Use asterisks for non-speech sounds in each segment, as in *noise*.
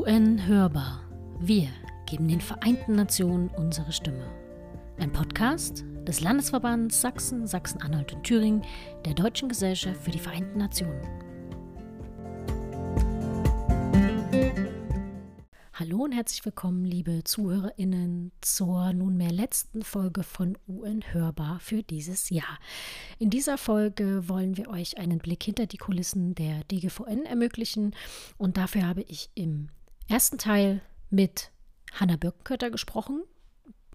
UN hörbar. Wir geben den Vereinten Nationen unsere Stimme. Ein Podcast des Landesverbands Sachsen, Sachsen-Anhalt und Thüringen der Deutschen Gesellschaft für die Vereinten Nationen. Hallo und herzlich willkommen, liebe ZuhörerInnen, zur nunmehr letzten Folge von UN Hörbar für dieses Jahr. In dieser Folge wollen wir euch einen Blick hinter die Kulissen der DGVN ermöglichen und dafür habe ich im ersten Teil mit Hanna Birkenkötter gesprochen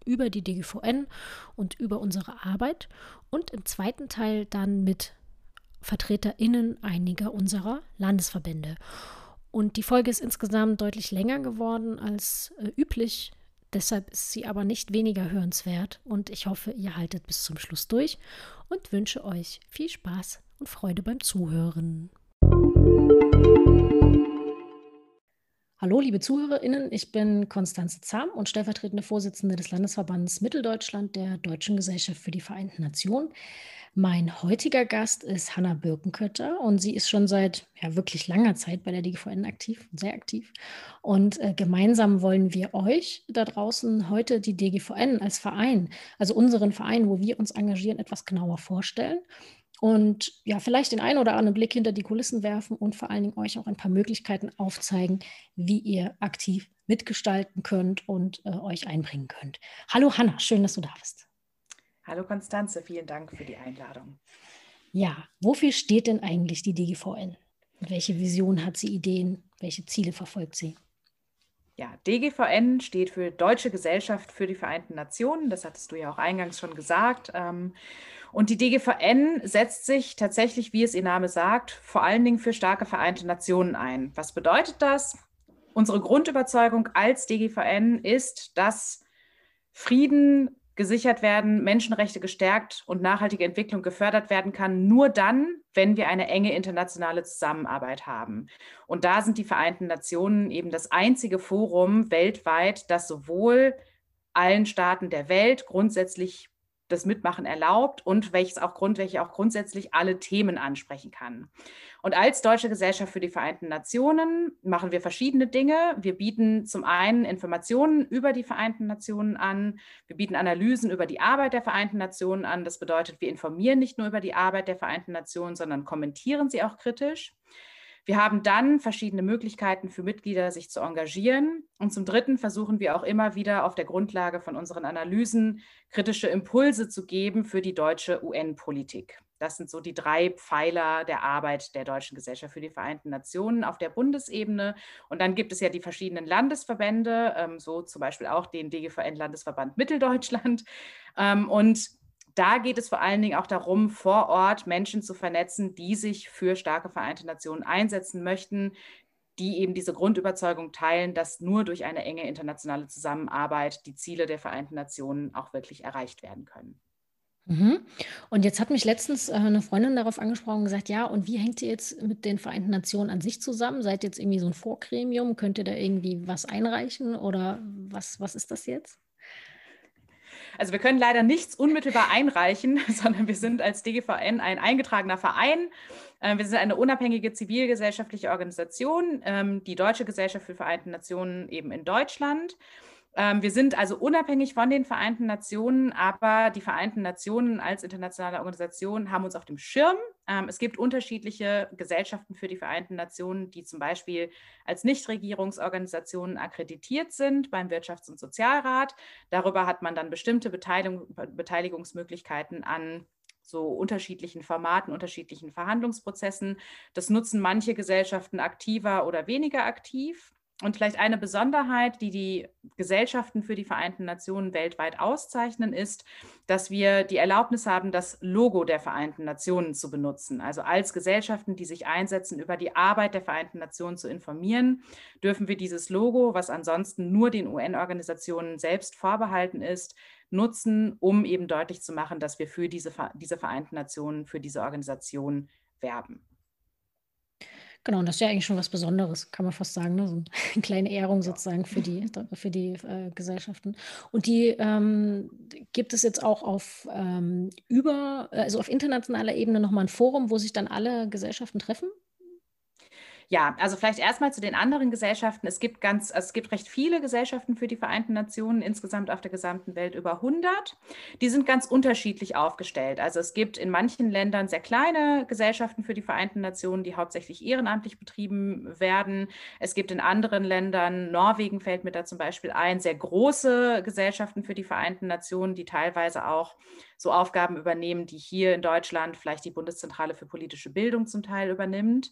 über die DGVN und über unsere Arbeit und im zweiten Teil dann mit VertreterInnen einiger unserer Landesverbände. Und die Folge ist insgesamt deutlich länger geworden als äh, üblich. Deshalb ist sie aber nicht weniger hörenswert. Und ich hoffe, ihr haltet bis zum Schluss durch und wünsche euch viel Spaß und Freude beim Zuhören. Hallo, liebe ZuhörerInnen, ich bin Konstanze Zahm und stellvertretende Vorsitzende des Landesverbandes Mitteldeutschland der Deutschen Gesellschaft für die Vereinten Nationen. Mein heutiger Gast ist Hanna Birkenkötter und sie ist schon seit ja, wirklich langer Zeit bei der DGVN aktiv, sehr aktiv. Und äh, gemeinsam wollen wir euch da draußen heute die DGVN als Verein, also unseren Verein, wo wir uns engagieren, etwas genauer vorstellen und ja, vielleicht den einen oder anderen Blick hinter die Kulissen werfen und vor allen Dingen euch auch ein paar Möglichkeiten aufzeigen, wie ihr aktiv mitgestalten könnt und äh, euch einbringen könnt. Hallo Hanna, schön, dass du da bist. Hallo Konstanze, vielen Dank für die Einladung. Ja, wofür steht denn eigentlich die DGVN? Welche Vision hat sie, Ideen? Welche Ziele verfolgt sie? Ja, DGVN steht für Deutsche Gesellschaft für die Vereinten Nationen. Das hattest du ja auch eingangs schon gesagt. Ähm, und die DGVN setzt sich tatsächlich, wie es ihr Name sagt, vor allen Dingen für starke Vereinte Nationen ein. Was bedeutet das? Unsere Grundüberzeugung als DGVN ist, dass Frieden, gesichert werden, Menschenrechte gestärkt und nachhaltige Entwicklung gefördert werden kann, nur dann, wenn wir eine enge internationale Zusammenarbeit haben. Und da sind die Vereinten Nationen eben das einzige Forum weltweit, das sowohl allen Staaten der Welt grundsätzlich das Mitmachen erlaubt und welches auch, Grund, welche auch grundsätzlich alle Themen ansprechen kann. Und als Deutsche Gesellschaft für die Vereinten Nationen machen wir verschiedene Dinge. Wir bieten zum einen Informationen über die Vereinten Nationen an. Wir bieten Analysen über die Arbeit der Vereinten Nationen an. Das bedeutet, wir informieren nicht nur über die Arbeit der Vereinten Nationen, sondern kommentieren sie auch kritisch. Wir haben dann verschiedene Möglichkeiten für Mitglieder, sich zu engagieren. Und zum Dritten versuchen wir auch immer wieder auf der Grundlage von unseren Analysen kritische Impulse zu geben für die deutsche UN-Politik. Das sind so die drei Pfeiler der Arbeit der Deutschen Gesellschaft für die Vereinten Nationen auf der Bundesebene. Und dann gibt es ja die verschiedenen Landesverbände, ähm, so zum Beispiel auch den DGVN-Landesverband Mitteldeutschland. Ähm, und da geht es vor allen Dingen auch darum, vor Ort Menschen zu vernetzen, die sich für starke Vereinte Nationen einsetzen möchten, die eben diese Grundüberzeugung teilen, dass nur durch eine enge internationale Zusammenarbeit die Ziele der Vereinten Nationen auch wirklich erreicht werden können. Mhm. Und jetzt hat mich letztens äh, eine Freundin darauf angesprochen und gesagt, ja, und wie hängt ihr jetzt mit den Vereinten Nationen an sich zusammen? Seid ihr jetzt irgendwie so ein Vorgremium? Könnt ihr da irgendwie was einreichen oder was, was ist das jetzt? Also wir können leider nichts unmittelbar einreichen, *laughs* sondern wir sind als DGVN ein eingetragener Verein. Ähm, wir sind eine unabhängige zivilgesellschaftliche Organisation, ähm, die Deutsche Gesellschaft für Vereinten Nationen eben in Deutschland. Ähm, wir sind also unabhängig von den Vereinten Nationen, aber die Vereinten Nationen als internationale Organisation haben uns auf dem Schirm. Ähm, es gibt unterschiedliche Gesellschaften für die Vereinten Nationen, die zum Beispiel als Nichtregierungsorganisationen akkreditiert sind beim Wirtschafts- und Sozialrat. Darüber hat man dann bestimmte Beteiligung, Beteiligungsmöglichkeiten an so unterschiedlichen Formaten, unterschiedlichen Verhandlungsprozessen. Das nutzen manche Gesellschaften aktiver oder weniger aktiv. Und vielleicht eine Besonderheit, die die Gesellschaften für die Vereinten Nationen weltweit auszeichnen, ist, dass wir die Erlaubnis haben, das Logo der Vereinten Nationen zu benutzen. Also als Gesellschaften, die sich einsetzen, über die Arbeit der Vereinten Nationen zu informieren, dürfen wir dieses Logo, was ansonsten nur den UN-Organisationen selbst vorbehalten ist, nutzen, um eben deutlich zu machen, dass wir für diese, diese Vereinten Nationen, für diese Organisation werben. Genau, und das ist ja eigentlich schon was Besonderes, kann man fast sagen. Ne? So eine *laughs* kleine Ehrung sozusagen für die, für die äh, Gesellschaften. Und die ähm, gibt es jetzt auch auf ähm, über, also auf internationaler Ebene nochmal ein Forum, wo sich dann alle Gesellschaften treffen? Ja, also vielleicht erstmal zu den anderen Gesellschaften. Es gibt ganz, also es gibt recht viele Gesellschaften für die Vereinten Nationen, insgesamt auf der gesamten Welt über 100. Die sind ganz unterschiedlich aufgestellt. Also es gibt in manchen Ländern sehr kleine Gesellschaften für die Vereinten Nationen, die hauptsächlich ehrenamtlich betrieben werden. Es gibt in anderen Ländern, Norwegen fällt mir da zum Beispiel ein, sehr große Gesellschaften für die Vereinten Nationen, die teilweise auch so Aufgaben übernehmen, die hier in Deutschland vielleicht die Bundeszentrale für politische Bildung zum Teil übernimmt.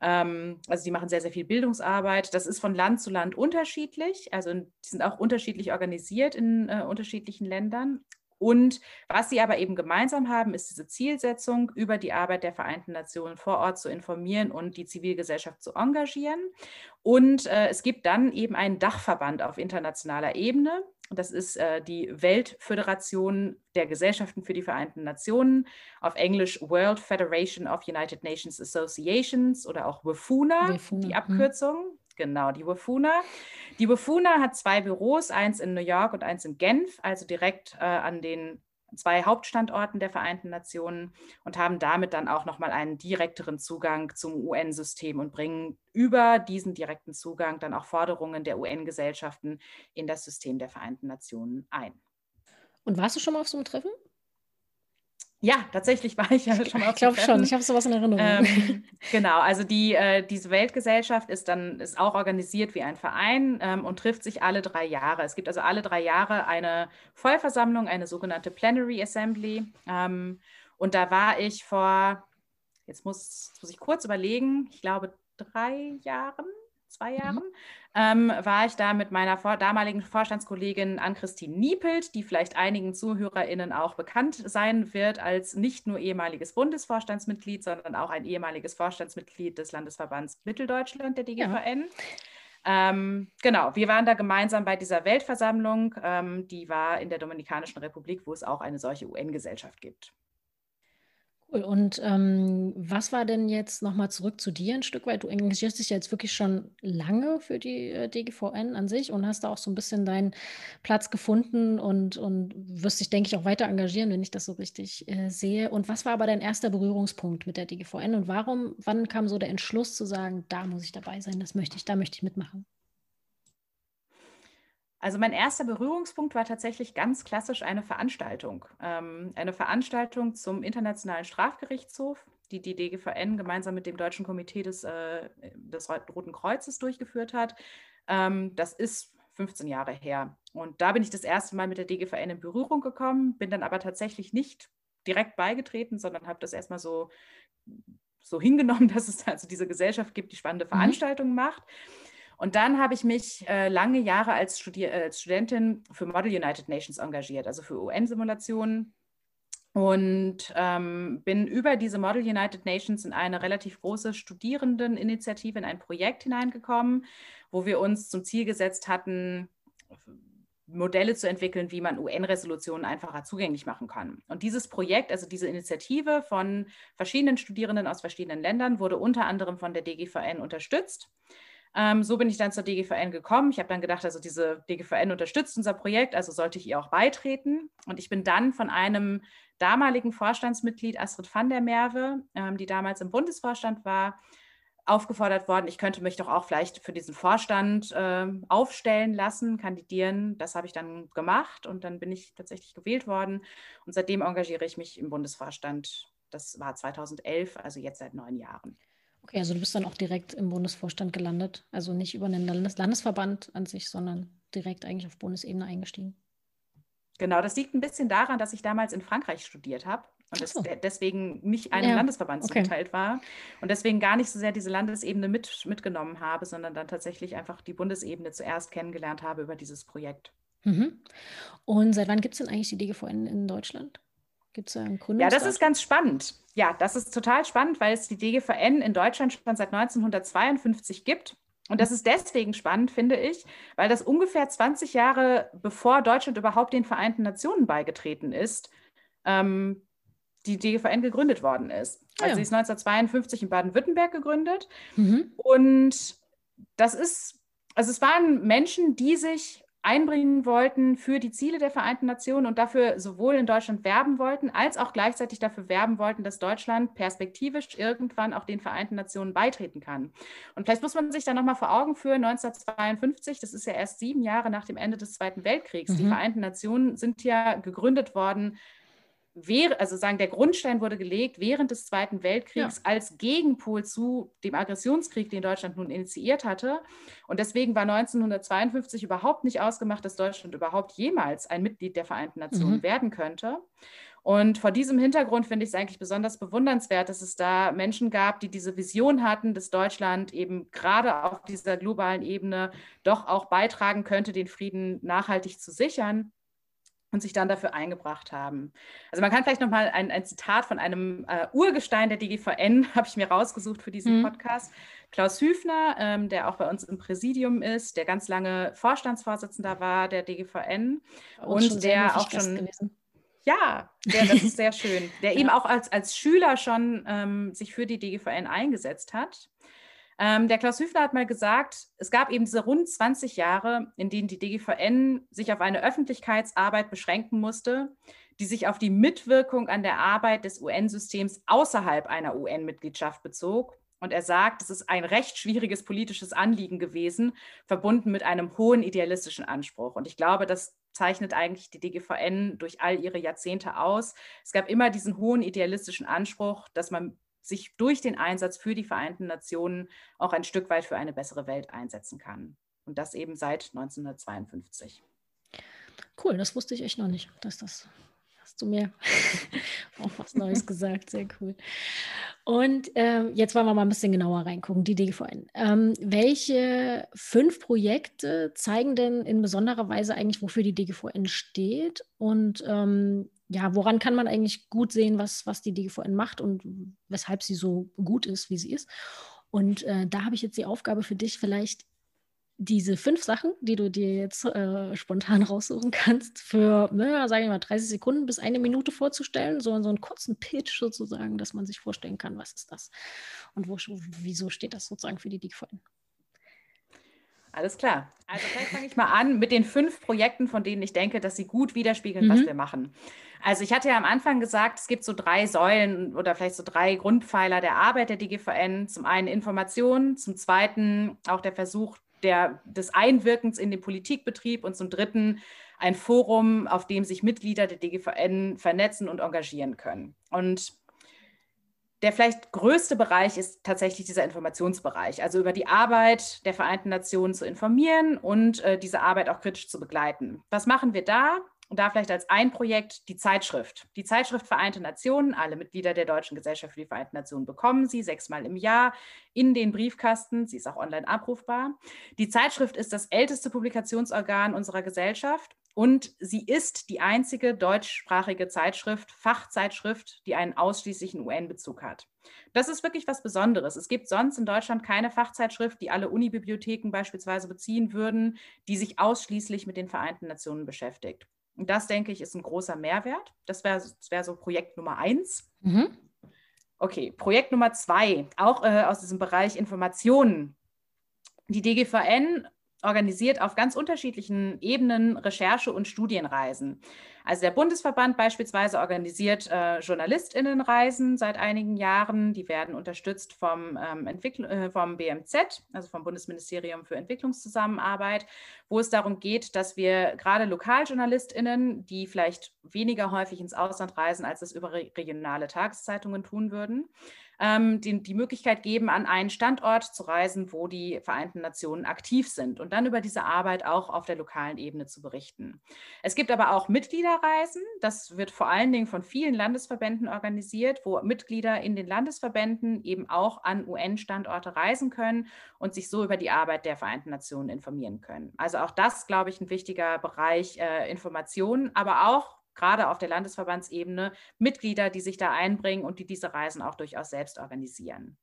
Ähm, also die machen sehr, sehr viel Bildungsarbeit. Das ist von Land zu Land unterschiedlich. Also die sind auch unterschiedlich organisiert in äh, unterschiedlichen Ländern. Und was sie aber eben gemeinsam haben, ist diese Zielsetzung, über die Arbeit der Vereinten Nationen vor Ort zu informieren und die Zivilgesellschaft zu engagieren. Und äh, es gibt dann eben einen Dachverband auf internationaler Ebene, das ist äh, die Weltföderation der Gesellschaften für die Vereinten Nationen, auf Englisch World Federation of United Nations Associations oder auch WFUNA, WFUNA. die hm. Abkürzung. Genau, die WFUNA. Die WFUNA hat zwei Büros, eins in New York und eins in Genf, also direkt äh, an den zwei Hauptstandorten der Vereinten Nationen und haben damit dann auch nochmal einen direkteren Zugang zum UN-System und bringen über diesen direkten Zugang dann auch Forderungen der UN-Gesellschaften in das System der Vereinten Nationen ein. Und warst du schon mal auf so einem Treffen? Ja, tatsächlich war ich ja schon mal. Ich glaube schon, ich habe sowas in Erinnerung. Ähm, genau, also die, äh, diese Weltgesellschaft ist dann ist auch organisiert wie ein Verein ähm, und trifft sich alle drei Jahre. Es gibt also alle drei Jahre eine Vollversammlung, eine sogenannte Plenary Assembly. Ähm, und da war ich vor, jetzt muss, jetzt muss ich kurz überlegen, ich glaube drei Jahren zwei mhm. Jahren, mhm. ähm, war ich da mit meiner vor damaligen Vorstandskollegin Ann-Christine Niepelt, die vielleicht einigen ZuhörerInnen auch bekannt sein wird als nicht nur ehemaliges Bundesvorstandsmitglied, sondern auch ein ehemaliges Vorstandsmitglied des Landesverbands Mitteldeutschland, der DGVN. Ja. Ähm, genau, wir waren da gemeinsam bei dieser Weltversammlung. Ähm, die war in der Dominikanischen Republik, wo es auch eine solche UN-Gesellschaft gibt. Cool. Und ähm, was war denn jetzt nochmal zurück zu dir ein Stück weit? Du engagierst dich ja jetzt wirklich schon lange für die äh, DGVN an sich und hast da auch so ein bisschen deinen Platz gefunden und, und wirst dich, denke ich, auch weiter engagieren, wenn ich das so richtig äh, sehe. Und was war aber dein erster Berührungspunkt mit der DGVN und warum, wann kam so der Entschluss zu sagen, da muss ich dabei sein, das möchte ich, da möchte ich mitmachen? Also mein erster Berührungspunkt war tatsächlich ganz klassisch eine Veranstaltung. Ähm, eine Veranstaltung zum Internationalen Strafgerichtshof, die die DGVN gemeinsam mit dem Deutschen Komitee des, äh, des Roten Kreuzes durchgeführt hat. Ähm, das ist 15 Jahre her. Und da bin ich das erste Mal mit der DGVN in Berührung gekommen, bin dann aber tatsächlich nicht direkt beigetreten, sondern habe das erstmal so, so hingenommen, *laughs* dass es also diese Gesellschaft gibt, die spannende mhm. Veranstaltungen mhm. macht. Und dann habe ich mich äh, lange Jahre als, Studi äh, als Studentin für Model United Nations engagiert, also für UN-Simulationen. Und ähm, bin über diese Model United Nations in eine relativ große Studierendeninitiative, in ein Projekt hineingekommen, wo wir uns zum Ziel gesetzt hatten, Modelle zu entwickeln, wie man UN-Resolutionen einfacher zugänglich machen kann. Und dieses Projekt, also diese Initiative von verschiedenen Studierenden aus verschiedenen Ländern, wurde unter anderem von der DGVN unterstützt. Ähm, so bin ich dann zur DGVN gekommen. Ich habe dann gedacht, also diese DGVN unterstützt unser Projekt, also sollte ich ihr auch beitreten. Und ich bin dann von einem damaligen Vorstandsmitglied, Astrid van der Merwe, ähm, die damals im Bundesvorstand war, aufgefordert worden, ich könnte mich doch auch vielleicht für diesen Vorstand äh, aufstellen lassen, kandidieren. Das habe ich dann gemacht und dann bin ich tatsächlich gewählt worden. Und seitdem engagiere ich mich im Bundesvorstand. Das war 2011, also jetzt seit neun Jahren. Okay, also du bist dann auch direkt im Bundesvorstand gelandet, also nicht über einen Landes Landesverband an sich, sondern direkt eigentlich auf Bundesebene eingestiegen. Genau, das liegt ein bisschen daran, dass ich damals in Frankreich studiert habe und so. deswegen nicht einem ja, Landesverband okay. zugeteilt war und deswegen gar nicht so sehr diese Landesebene mit, mitgenommen habe, sondern dann tatsächlich einfach die Bundesebene zuerst kennengelernt habe über dieses Projekt. Mhm. Und seit wann gibt es denn eigentlich die DGVN in Deutschland? Gibt es da einen Gründungsdatum? Ja, das ist ganz spannend. Ja, das ist total spannend, weil es die DGVN in Deutschland schon seit 1952 gibt. Und das ist deswegen spannend, finde ich, weil das ungefähr 20 Jahre bevor Deutschland überhaupt den Vereinten Nationen beigetreten ist, ähm, die DGVN gegründet worden ist. Ah also ja. sie ist 1952 in Baden-Württemberg gegründet. Mhm. Und das ist, also es waren Menschen, die sich einbringen wollten für die Ziele der Vereinten Nationen und dafür sowohl in Deutschland werben wollten, als auch gleichzeitig dafür werben wollten, dass Deutschland perspektivisch irgendwann auch den Vereinten Nationen beitreten kann. Und vielleicht muss man sich da nochmal vor Augen führen, 1952, das ist ja erst sieben Jahre nach dem Ende des Zweiten Weltkriegs. Mhm. Die Vereinten Nationen sind ja gegründet worden also sagen, der Grundstein wurde gelegt während des Zweiten Weltkriegs ja. als Gegenpol zu dem Aggressionskrieg, den Deutschland nun initiiert hatte. Und deswegen war 1952 überhaupt nicht ausgemacht, dass Deutschland überhaupt jemals ein Mitglied der Vereinten Nationen mhm. werden könnte. Und vor diesem Hintergrund finde ich es eigentlich besonders bewundernswert, dass es da Menschen gab, die diese Vision hatten, dass Deutschland eben gerade auf dieser globalen Ebene doch auch beitragen könnte, den Frieden nachhaltig zu sichern und sich dann dafür eingebracht haben. Also man kann vielleicht noch mal ein, ein Zitat von einem äh, Urgestein der DGVN, *laughs* habe ich mir rausgesucht für diesen mhm. Podcast. Klaus Hüfner, ähm, der auch bei uns im Präsidium ist, der ganz lange Vorstandsvorsitzender war der DGVN und der auch schon... Gewesen. Ja, der, das ist sehr *laughs* schön. Der ja. eben auch als, als Schüler schon ähm, sich für die DGVN eingesetzt hat. Ähm, der Klaus Hüfner hat mal gesagt, es gab eben diese rund 20 Jahre, in denen die DGVN sich auf eine Öffentlichkeitsarbeit beschränken musste, die sich auf die Mitwirkung an der Arbeit des UN-Systems außerhalb einer UN-Mitgliedschaft bezog. Und er sagt, es ist ein recht schwieriges politisches Anliegen gewesen, verbunden mit einem hohen idealistischen Anspruch. Und ich glaube, das zeichnet eigentlich die DGVN durch all ihre Jahrzehnte aus. Es gab immer diesen hohen idealistischen Anspruch, dass man sich durch den Einsatz für die Vereinten Nationen auch ein Stück weit für eine bessere Welt einsetzen kann. Und das eben seit 1952. Cool, das wusste ich echt noch nicht, dass das hast du mir *laughs* auch was Neues gesagt. Sehr cool. Und ähm, jetzt wollen wir mal ein bisschen genauer reingucken, die DGVN. Ähm, welche fünf Projekte zeigen denn in besonderer Weise eigentlich, wofür die DGVN steht? Und ähm, ja, woran kann man eigentlich gut sehen, was, was die DGVN macht und weshalb sie so gut ist, wie sie ist. Und äh, da habe ich jetzt die Aufgabe für dich, vielleicht diese fünf Sachen, die du dir jetzt äh, spontan *laughs* raussuchen kannst, für, naja, sage ich mal, 30 Sekunden bis eine Minute vorzustellen, so, so einen kurzen Pitch sozusagen, dass man sich vorstellen kann, was ist das und wo, wieso steht das sozusagen für die DGVN. Alles klar. Also vielleicht fange ich mal an mit den fünf Projekten, von denen ich denke, dass sie gut widerspiegeln, mhm. was wir machen. Also ich hatte ja am Anfang gesagt, es gibt so drei Säulen oder vielleicht so drei Grundpfeiler der Arbeit der DGVN. Zum einen Information, zum zweiten auch der Versuch der, des Einwirkens in den Politikbetrieb und zum dritten ein Forum, auf dem sich Mitglieder der DGVN vernetzen und engagieren können. Und der vielleicht größte Bereich ist tatsächlich dieser Informationsbereich, also über die Arbeit der Vereinten Nationen zu informieren und äh, diese Arbeit auch kritisch zu begleiten. Was machen wir da? Und da vielleicht als ein Projekt die Zeitschrift. Die Zeitschrift Vereinte Nationen, alle Mitglieder der Deutschen Gesellschaft für die Vereinten Nationen bekommen sie sechsmal im Jahr in den Briefkasten. Sie ist auch online abrufbar. Die Zeitschrift ist das älteste Publikationsorgan unserer Gesellschaft und sie ist die einzige deutschsprachige Zeitschrift, Fachzeitschrift, die einen ausschließlichen UN-Bezug hat. Das ist wirklich was Besonderes. Es gibt sonst in Deutschland keine Fachzeitschrift, die alle Unibibliotheken beispielsweise beziehen würden, die sich ausschließlich mit den Vereinten Nationen beschäftigt. Und das, denke ich, ist ein großer Mehrwert. Das wäre wär so Projekt Nummer eins. Mhm. Okay, Projekt Nummer zwei, auch äh, aus diesem Bereich Informationen. Die DGVN organisiert auf ganz unterschiedlichen Ebenen Recherche- und Studienreisen. Also der Bundesverband beispielsweise organisiert äh, JournalistInnenreisen seit einigen Jahren. Die werden unterstützt vom, ähm, äh, vom BMZ, also vom Bundesministerium für Entwicklungszusammenarbeit, wo es darum geht, dass wir gerade LokaljournalistInnen, die vielleicht weniger häufig ins Ausland reisen, als es über regionale Tageszeitungen tun würden, ähm, die, die Möglichkeit geben, an einen Standort zu reisen, wo die Vereinten Nationen aktiv sind und dann über diese Arbeit auch auf der lokalen Ebene zu berichten. Es gibt aber auch Mitgliederreisen. Das wird vor allen Dingen von vielen Landesverbänden organisiert, wo Mitglieder in den Landesverbänden eben auch an UN-Standorte reisen können und sich so über die Arbeit der Vereinten Nationen informieren können. Also auch das, glaube ich, ein wichtiger Bereich äh, Informationen, aber auch gerade auf der Landesverbandsebene Mitglieder, die sich da einbringen und die diese Reisen auch durchaus selbst organisieren.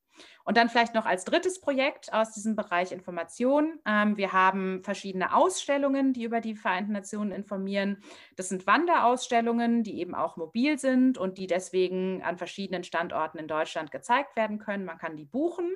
Und dann vielleicht noch als drittes Projekt aus diesem Bereich Information. Ähm, wir haben verschiedene Ausstellungen, die über die Vereinten Nationen informieren. Das sind Wanderausstellungen, die eben auch mobil sind und die deswegen an verschiedenen Standorten in Deutschland gezeigt werden können. Man kann die buchen.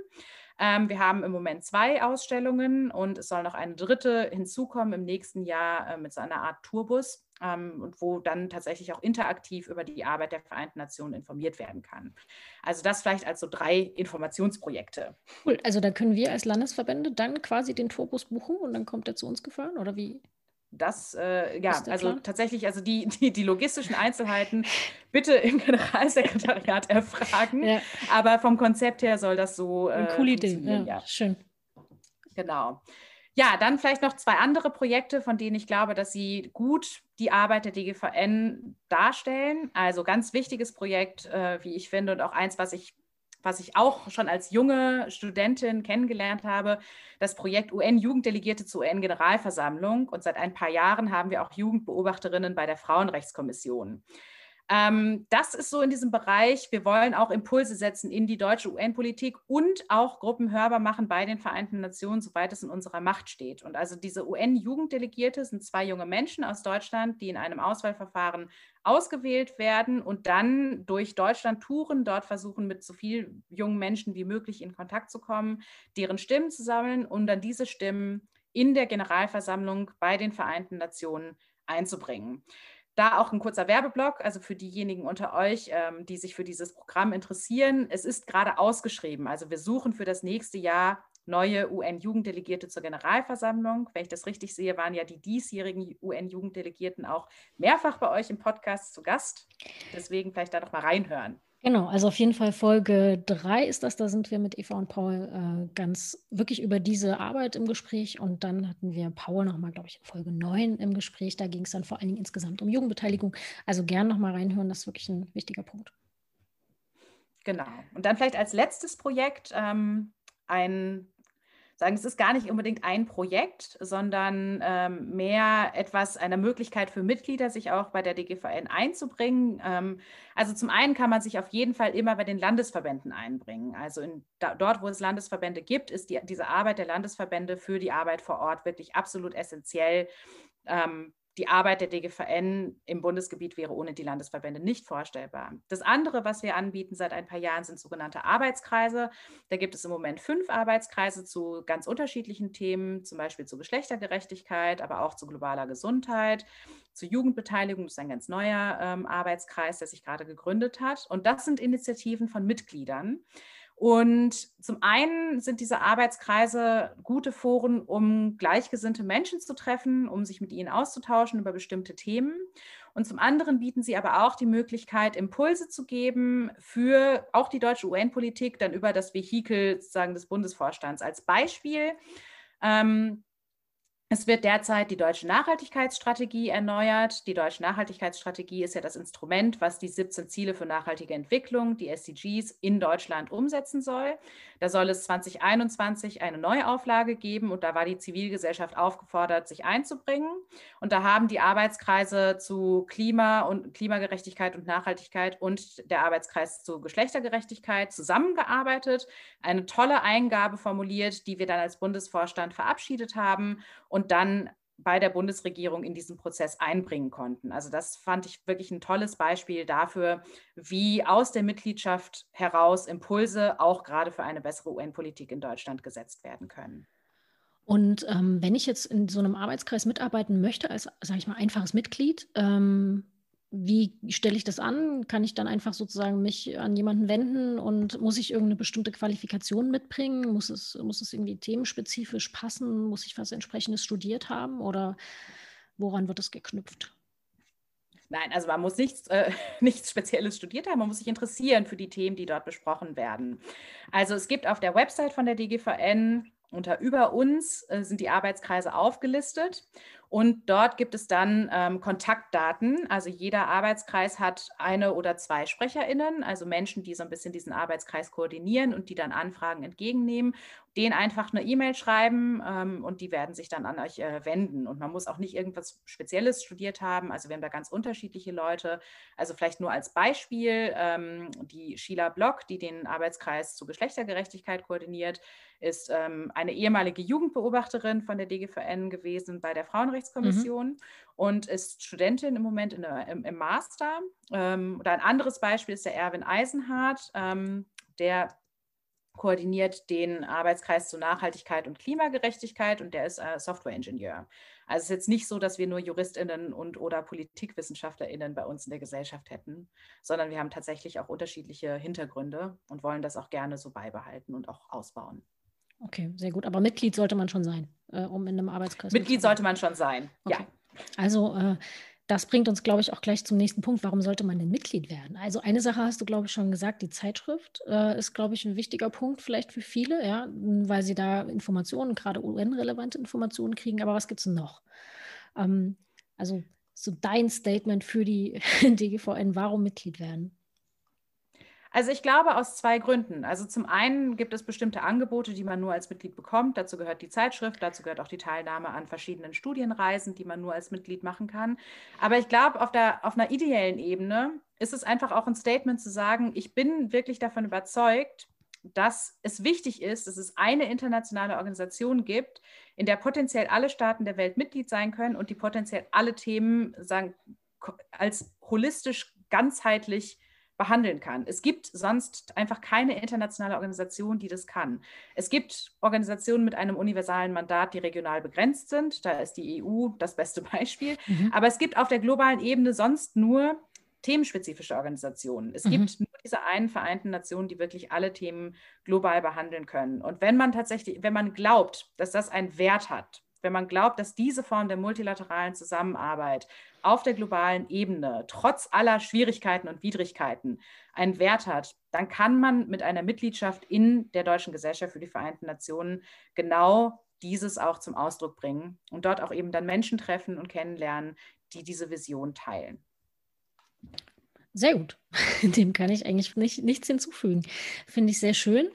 Ähm, wir haben im Moment zwei Ausstellungen und es soll noch eine dritte hinzukommen im nächsten Jahr äh, mit so einer Art Tourbus ähm, und wo dann tatsächlich auch interaktiv über die Arbeit der Vereinten Nationen informiert werden kann. Also das vielleicht als so drei Informationsprojekte. Cool, also da können wir als Landesverbände dann quasi den Tourbus buchen und dann kommt er zu uns gefahren oder wie? Das, äh, ja, also Plan? tatsächlich, also die, die, die, logistischen Einzelheiten *laughs* bitte im Generalsekretariat *laughs* erfragen. Ja. Aber vom Konzept her soll das so. Äh, Eine coole Idee, ja, ja. Schön. Genau. Ja, dann vielleicht noch zwei andere Projekte, von denen ich glaube, dass sie gut die Arbeit der DGVN darstellen. Also ganz wichtiges Projekt, äh, wie ich finde, und auch eins, was ich was ich auch schon als junge Studentin kennengelernt habe, das Projekt UN-Jugenddelegierte zur UN-Generalversammlung. Und seit ein paar Jahren haben wir auch Jugendbeobachterinnen bei der Frauenrechtskommission. Ähm, das ist so in diesem Bereich. Wir wollen auch Impulse setzen in die deutsche UN-Politik und auch Gruppen hörbar machen bei den Vereinten Nationen, soweit es in unserer Macht steht. Und also diese UN-Jugenddelegierte sind zwei junge Menschen aus Deutschland, die in einem Auswahlverfahren ausgewählt werden und dann durch Deutschland touren, dort versuchen, mit so vielen jungen Menschen wie möglich in Kontakt zu kommen, deren Stimmen zu sammeln und dann diese Stimmen in der Generalversammlung bei den Vereinten Nationen einzubringen. Da auch ein kurzer Werbeblock, also für diejenigen unter euch, ähm, die sich für dieses Programm interessieren. Es ist gerade ausgeschrieben. Also wir suchen für das nächste Jahr neue UN-Jugenddelegierte zur Generalversammlung. Wenn ich das richtig sehe, waren ja die diesjährigen UN-Jugenddelegierten auch mehrfach bei euch im Podcast zu Gast. Deswegen vielleicht da noch mal reinhören. Genau, also auf jeden Fall Folge 3 ist das. Da sind wir mit Eva und Paul äh, ganz wirklich über diese Arbeit im Gespräch. Und dann hatten wir Paul nochmal, glaube ich, in Folge 9 im Gespräch. Da ging es dann vor allen Dingen insgesamt um Jugendbeteiligung. Also gern nochmal reinhören, das ist wirklich ein wichtiger Punkt. Genau. Und dann vielleicht als letztes Projekt ähm, ein sagen, es ist gar nicht unbedingt ein Projekt, sondern ähm, mehr etwas, eine Möglichkeit für Mitglieder, sich auch bei der DGVN einzubringen. Ähm, also zum einen kann man sich auf jeden Fall immer bei den Landesverbänden einbringen. Also in, da, dort, wo es Landesverbände gibt, ist die, diese Arbeit der Landesverbände für die Arbeit vor Ort wirklich absolut essentiell. Ähm, die Arbeit der DGVN im Bundesgebiet wäre ohne die Landesverbände nicht vorstellbar. Das andere, was wir anbieten seit ein paar Jahren, sind sogenannte Arbeitskreise. Da gibt es im Moment fünf Arbeitskreise zu ganz unterschiedlichen Themen, zum Beispiel zu Geschlechtergerechtigkeit, aber auch zu globaler Gesundheit, zu Jugendbeteiligung. Das ist ein ganz neuer ähm, Arbeitskreis, der sich gerade gegründet hat. Und das sind Initiativen von Mitgliedern. Und zum einen sind diese Arbeitskreise gute Foren, um gleichgesinnte Menschen zu treffen, um sich mit ihnen auszutauschen über bestimmte Themen. Und zum anderen bieten sie aber auch die Möglichkeit, Impulse zu geben für auch die deutsche UN-Politik, dann über das Vehikel sozusagen des Bundesvorstands. Als Beispiel ähm, es wird derzeit die deutsche Nachhaltigkeitsstrategie erneuert. Die deutsche Nachhaltigkeitsstrategie ist ja das Instrument, was die 17 Ziele für nachhaltige Entwicklung, die SDGs, in Deutschland umsetzen soll. Da soll es 2021 eine Neuauflage geben und da war die Zivilgesellschaft aufgefordert, sich einzubringen. Und da haben die Arbeitskreise zu Klima und Klimagerechtigkeit und Nachhaltigkeit und der Arbeitskreis zu Geschlechtergerechtigkeit zusammengearbeitet, eine tolle Eingabe formuliert, die wir dann als Bundesvorstand verabschiedet haben dann bei der Bundesregierung in diesen Prozess einbringen konnten. Also das fand ich wirklich ein tolles Beispiel dafür, wie aus der Mitgliedschaft heraus Impulse auch gerade für eine bessere UN-Politik in Deutschland gesetzt werden können. Und ähm, wenn ich jetzt in so einem Arbeitskreis mitarbeiten möchte, als, sage ich mal, einfaches Mitglied, ähm, wie stelle ich das an? Kann ich dann einfach sozusagen mich an jemanden wenden und muss ich irgendeine bestimmte Qualifikation mitbringen? Muss es, muss es irgendwie themenspezifisch passen? Muss ich was entsprechendes studiert haben oder woran wird es geknüpft? Nein, also man muss nichts, äh, *laughs* nichts Spezielles studiert haben, man muss sich interessieren für die Themen, die dort besprochen werden. Also es gibt auf der Website von der DGVN unter Über uns äh, sind die Arbeitskreise aufgelistet und dort gibt es dann ähm, Kontaktdaten. Also jeder Arbeitskreis hat eine oder zwei SprecherInnen, also Menschen, die so ein bisschen diesen Arbeitskreis koordinieren und die dann Anfragen entgegennehmen. den einfach eine E-Mail schreiben ähm, und die werden sich dann an euch äh, wenden. Und man muss auch nicht irgendwas Spezielles studiert haben. Also wir haben da ganz unterschiedliche Leute. Also vielleicht nur als Beispiel ähm, die Sheila Block, die den Arbeitskreis zur Geschlechtergerechtigkeit koordiniert, ist ähm, eine ehemalige Jugendbeobachterin von der DGVN gewesen bei der Frauenrechtskommission mhm. und ist Studentin im Moment der, im, im, Master. Ähm, oder ein anderes Beispiel ist der Erwin Eisenhardt, ähm, der koordiniert den Arbeitskreis zur Nachhaltigkeit und Klimagerechtigkeit und der ist äh, Softwareingenieur. Also es ist jetzt nicht so, dass wir nur JuristInnen und oder PolitikwissenschaftlerInnen bei uns in der Gesellschaft hätten, sondern wir haben tatsächlich auch unterschiedliche Hintergründe und wollen das auch gerne so beibehalten und auch ausbauen. Okay, sehr gut. Aber Mitglied sollte man schon sein, äh, um in einem Arbeitskreis. Mitglied sollte man schon sein, okay. ja. Also äh, das bringt uns, glaube ich, auch gleich zum nächsten Punkt. Warum sollte man denn Mitglied werden? Also eine Sache hast du, glaube ich, schon gesagt, die Zeitschrift äh, ist, glaube ich, ein wichtiger Punkt vielleicht für viele, ja, weil sie da Informationen, gerade UN-relevante Informationen kriegen. Aber was gibt es noch? Ähm, also so dein Statement für die *laughs* DGVN, warum Mitglied werden? Also ich glaube aus zwei Gründen. Also zum einen gibt es bestimmte Angebote, die man nur als Mitglied bekommt. Dazu gehört die Zeitschrift, dazu gehört auch die Teilnahme an verschiedenen Studienreisen, die man nur als Mitglied machen kann. Aber ich glaube, auf, auf einer ideellen Ebene ist es einfach auch ein Statement zu sagen, ich bin wirklich davon überzeugt, dass es wichtig ist, dass es eine internationale Organisation gibt, in der potenziell alle Staaten der Welt Mitglied sein können und die potenziell alle Themen sagen, als holistisch ganzheitlich behandeln kann. Es gibt sonst einfach keine internationale Organisation, die das kann. Es gibt Organisationen mit einem universalen Mandat, die regional begrenzt sind. Da ist die EU das beste *laughs* Beispiel. Mhm. Aber es gibt auf der globalen Ebene sonst nur themenspezifische Organisationen. Es mhm. gibt nur diese einen Vereinten Nationen, die wirklich alle Themen global behandeln können. Und wenn man tatsächlich, wenn man glaubt, dass das einen Wert hat, wenn man glaubt, dass diese Form der multilateralen Zusammenarbeit auf der globalen Ebene trotz aller Schwierigkeiten und Widrigkeiten einen Wert hat, dann kann man mit einer Mitgliedschaft in der Deutschen Gesellschaft für die Vereinten Nationen genau dieses auch zum Ausdruck bringen und dort auch eben dann Menschen treffen und kennenlernen, die diese Vision teilen. Sehr gut. *laughs* Dem kann ich eigentlich nicht, nichts hinzufügen. Finde ich sehr schön.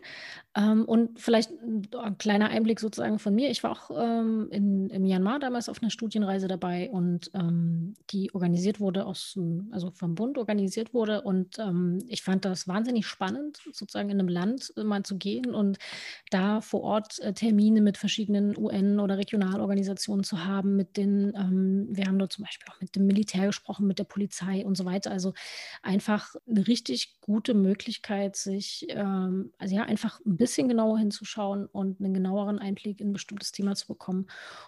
Ähm, und vielleicht ein kleiner Einblick sozusagen von mir. Ich war auch ähm, in, im Myanmar damals auf einer Studienreise dabei und ähm, die organisiert wurde aus, also vom Bund organisiert wurde. Und ähm, ich fand das wahnsinnig spannend, sozusagen in einem Land mal zu gehen und da vor Ort äh, Termine mit verschiedenen UN- oder Regionalorganisationen zu haben. Mit den, ähm, wir haben dort zum Beispiel auch mit dem Militär gesprochen, mit der Polizei und so weiter. Also einfach eine richtig gute Möglichkeit, sich, ähm, also ja, einfach ein bisschen genauer hinzuschauen und einen genaueren Einblick in ein bestimmtes Thema zu bekommen.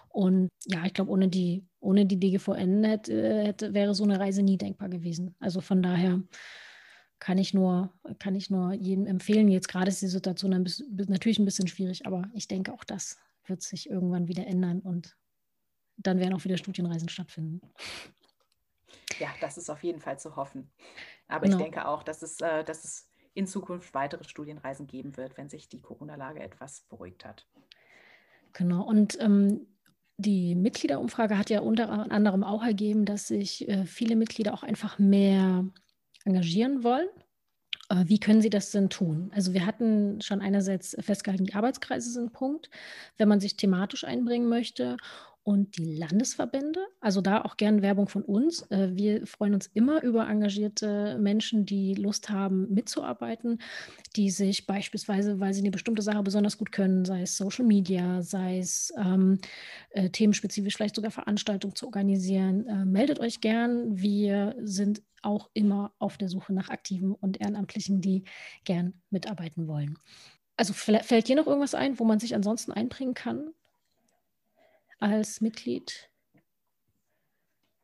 Und ja, ich glaube, ohne die, ohne die DGVN hätte, hätte, wäre so eine Reise nie denkbar gewesen. Also von daher kann ich nur, kann ich nur jedem empfehlen. Jetzt gerade ist die Situation ein bisschen, natürlich ein bisschen schwierig, aber ich denke, auch das wird sich irgendwann wieder ändern und dann werden auch wieder Studienreisen stattfinden. Ja, das ist auf jeden Fall zu hoffen. Aber genau. ich denke auch, dass es, äh, dass es in Zukunft weitere Studienreisen geben wird, wenn sich die Corona-Lage etwas beruhigt hat. Genau. Und ähm, die Mitgliederumfrage hat ja unter anderem auch ergeben, dass sich äh, viele Mitglieder auch einfach mehr engagieren wollen. Äh, wie können Sie das denn tun? Also wir hatten schon einerseits festgehalten, die Arbeitskreise sind ein Punkt, wenn man sich thematisch einbringen möchte und die Landesverbände. Also da auch gern Werbung von uns. Äh, wir freuen uns immer über engagierte Menschen, die Lust haben, mitzuarbeiten, die sich beispielsweise, weil sie eine bestimmte Sache besonders gut können, sei es Social Media, sei es ähm, äh, themenspezifisch vielleicht sogar Veranstaltungen zu organisieren. Äh, meldet euch gern. Wir sind auch immer auf der Suche nach Aktiven und Ehrenamtlichen, die gern mitarbeiten wollen. Also fällt dir noch irgendwas ein, wo man sich ansonsten einbringen kann? Als Mitglied?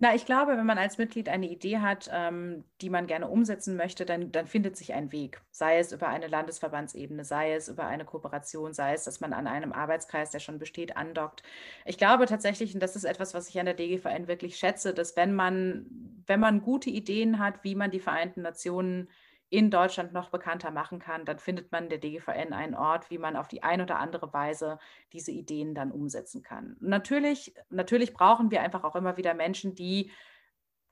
Na, ich glaube, wenn man als Mitglied eine Idee hat, ähm, die man gerne umsetzen möchte, dann, dann findet sich ein Weg. Sei es über eine Landesverbandsebene, sei es über eine Kooperation, sei es, dass man an einem Arbeitskreis, der schon besteht, andockt. Ich glaube tatsächlich, und das ist etwas, was ich an der DGVN wirklich schätze, dass wenn man, wenn man gute Ideen hat, wie man die Vereinten Nationen in Deutschland noch bekannter machen kann, dann findet man in der DGVN einen Ort, wie man auf die eine oder andere Weise diese Ideen dann umsetzen kann. Natürlich, natürlich brauchen wir einfach auch immer wieder Menschen, die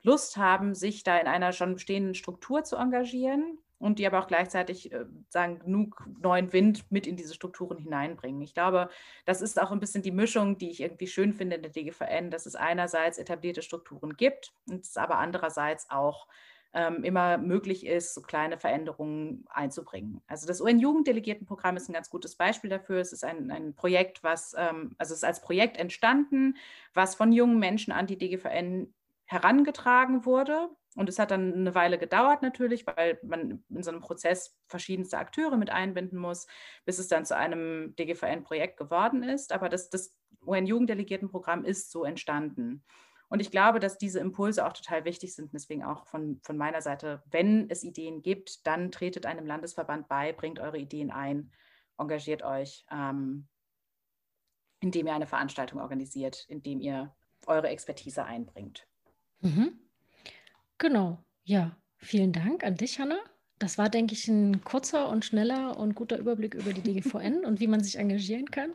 Lust haben, sich da in einer schon bestehenden Struktur zu engagieren. und die aber auch gleichzeitig äh, sagen, genug neuen Wind mit in diese Strukturen hineinbringen. Ich glaube, das ist auch ein bisschen die Mischung, die ich irgendwie schön finde in der DGVN, dass es einerseits etablierte Strukturen gibt und es aber andererseits auch ähm, immer möglich ist, so kleine Veränderungen einzubringen. Also das UN-Jugenddelegiertenprogramm ist ein ganz gutes Beispiel dafür. Es ist ein, ein Projekt, was, ähm, also es ist als Projekt entstanden, was von jungen Menschen an die DGVN herangetragen wurde. Und es hat dann eine Weile gedauert natürlich, weil man in so einem Prozess verschiedenste Akteure mit einbinden muss, bis es dann zu einem DGVN-Projekt geworden ist. Aber das, das UN-Jugenddelegiertenprogramm ist so entstanden. Und ich glaube, dass diese Impulse auch total wichtig sind. Deswegen auch von, von meiner Seite, wenn es Ideen gibt, dann tretet einem Landesverband bei, bringt eure Ideen ein, engagiert euch, ähm, indem ihr eine Veranstaltung organisiert, indem ihr eure Expertise einbringt. Mhm. Genau, ja. Vielen Dank an dich, Hanna. Das war, denke ich, ein kurzer und schneller und guter Überblick über die *laughs* DGVN und wie man sich engagieren kann.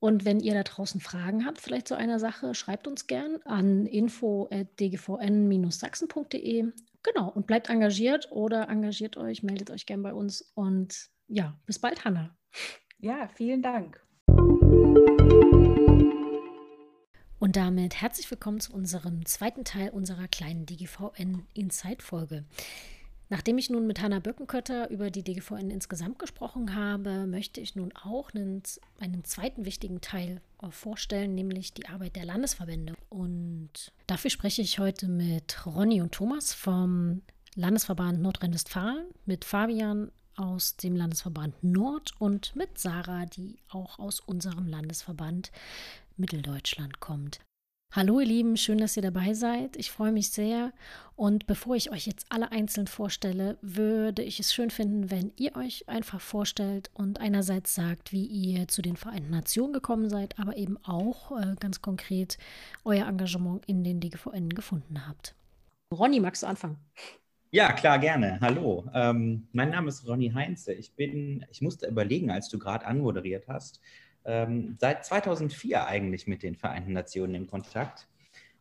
Und wenn ihr da draußen Fragen habt, vielleicht zu einer Sache, schreibt uns gern an info.dgvn-sachsen.de. Genau, und bleibt engagiert oder engagiert euch, meldet euch gern bei uns. Und ja, bis bald, Hanna. Ja, vielen Dank. Und damit herzlich willkommen zu unserem zweiten Teil unserer kleinen DGVN Insight-Folge. Nachdem ich nun mit Hanna Böckenkötter über die DGVN insgesamt gesprochen habe, möchte ich nun auch einen, einen zweiten wichtigen Teil äh, vorstellen, nämlich die Arbeit der Landesverbände. Und dafür spreche ich heute mit Ronny und Thomas vom Landesverband Nordrhein-Westfalen, mit Fabian aus dem Landesverband Nord und mit Sarah, die auch aus unserem Landesverband Mitteldeutschland kommt. Hallo ihr Lieben, schön, dass ihr dabei seid. Ich freue mich sehr. Und bevor ich euch jetzt alle einzeln vorstelle, würde ich es schön finden, wenn ihr euch einfach vorstellt und einerseits sagt, wie ihr zu den Vereinten Nationen gekommen seid, aber eben auch äh, ganz konkret euer Engagement in den DGVN gefunden habt. Ronny, magst du anfangen? Ja, klar, gerne. Hallo. Ähm, mein Name ist Ronny Heinze. Ich bin, ich musste überlegen, als du gerade anmoderiert hast, ähm, seit 2004 eigentlich mit den Vereinten Nationen in Kontakt.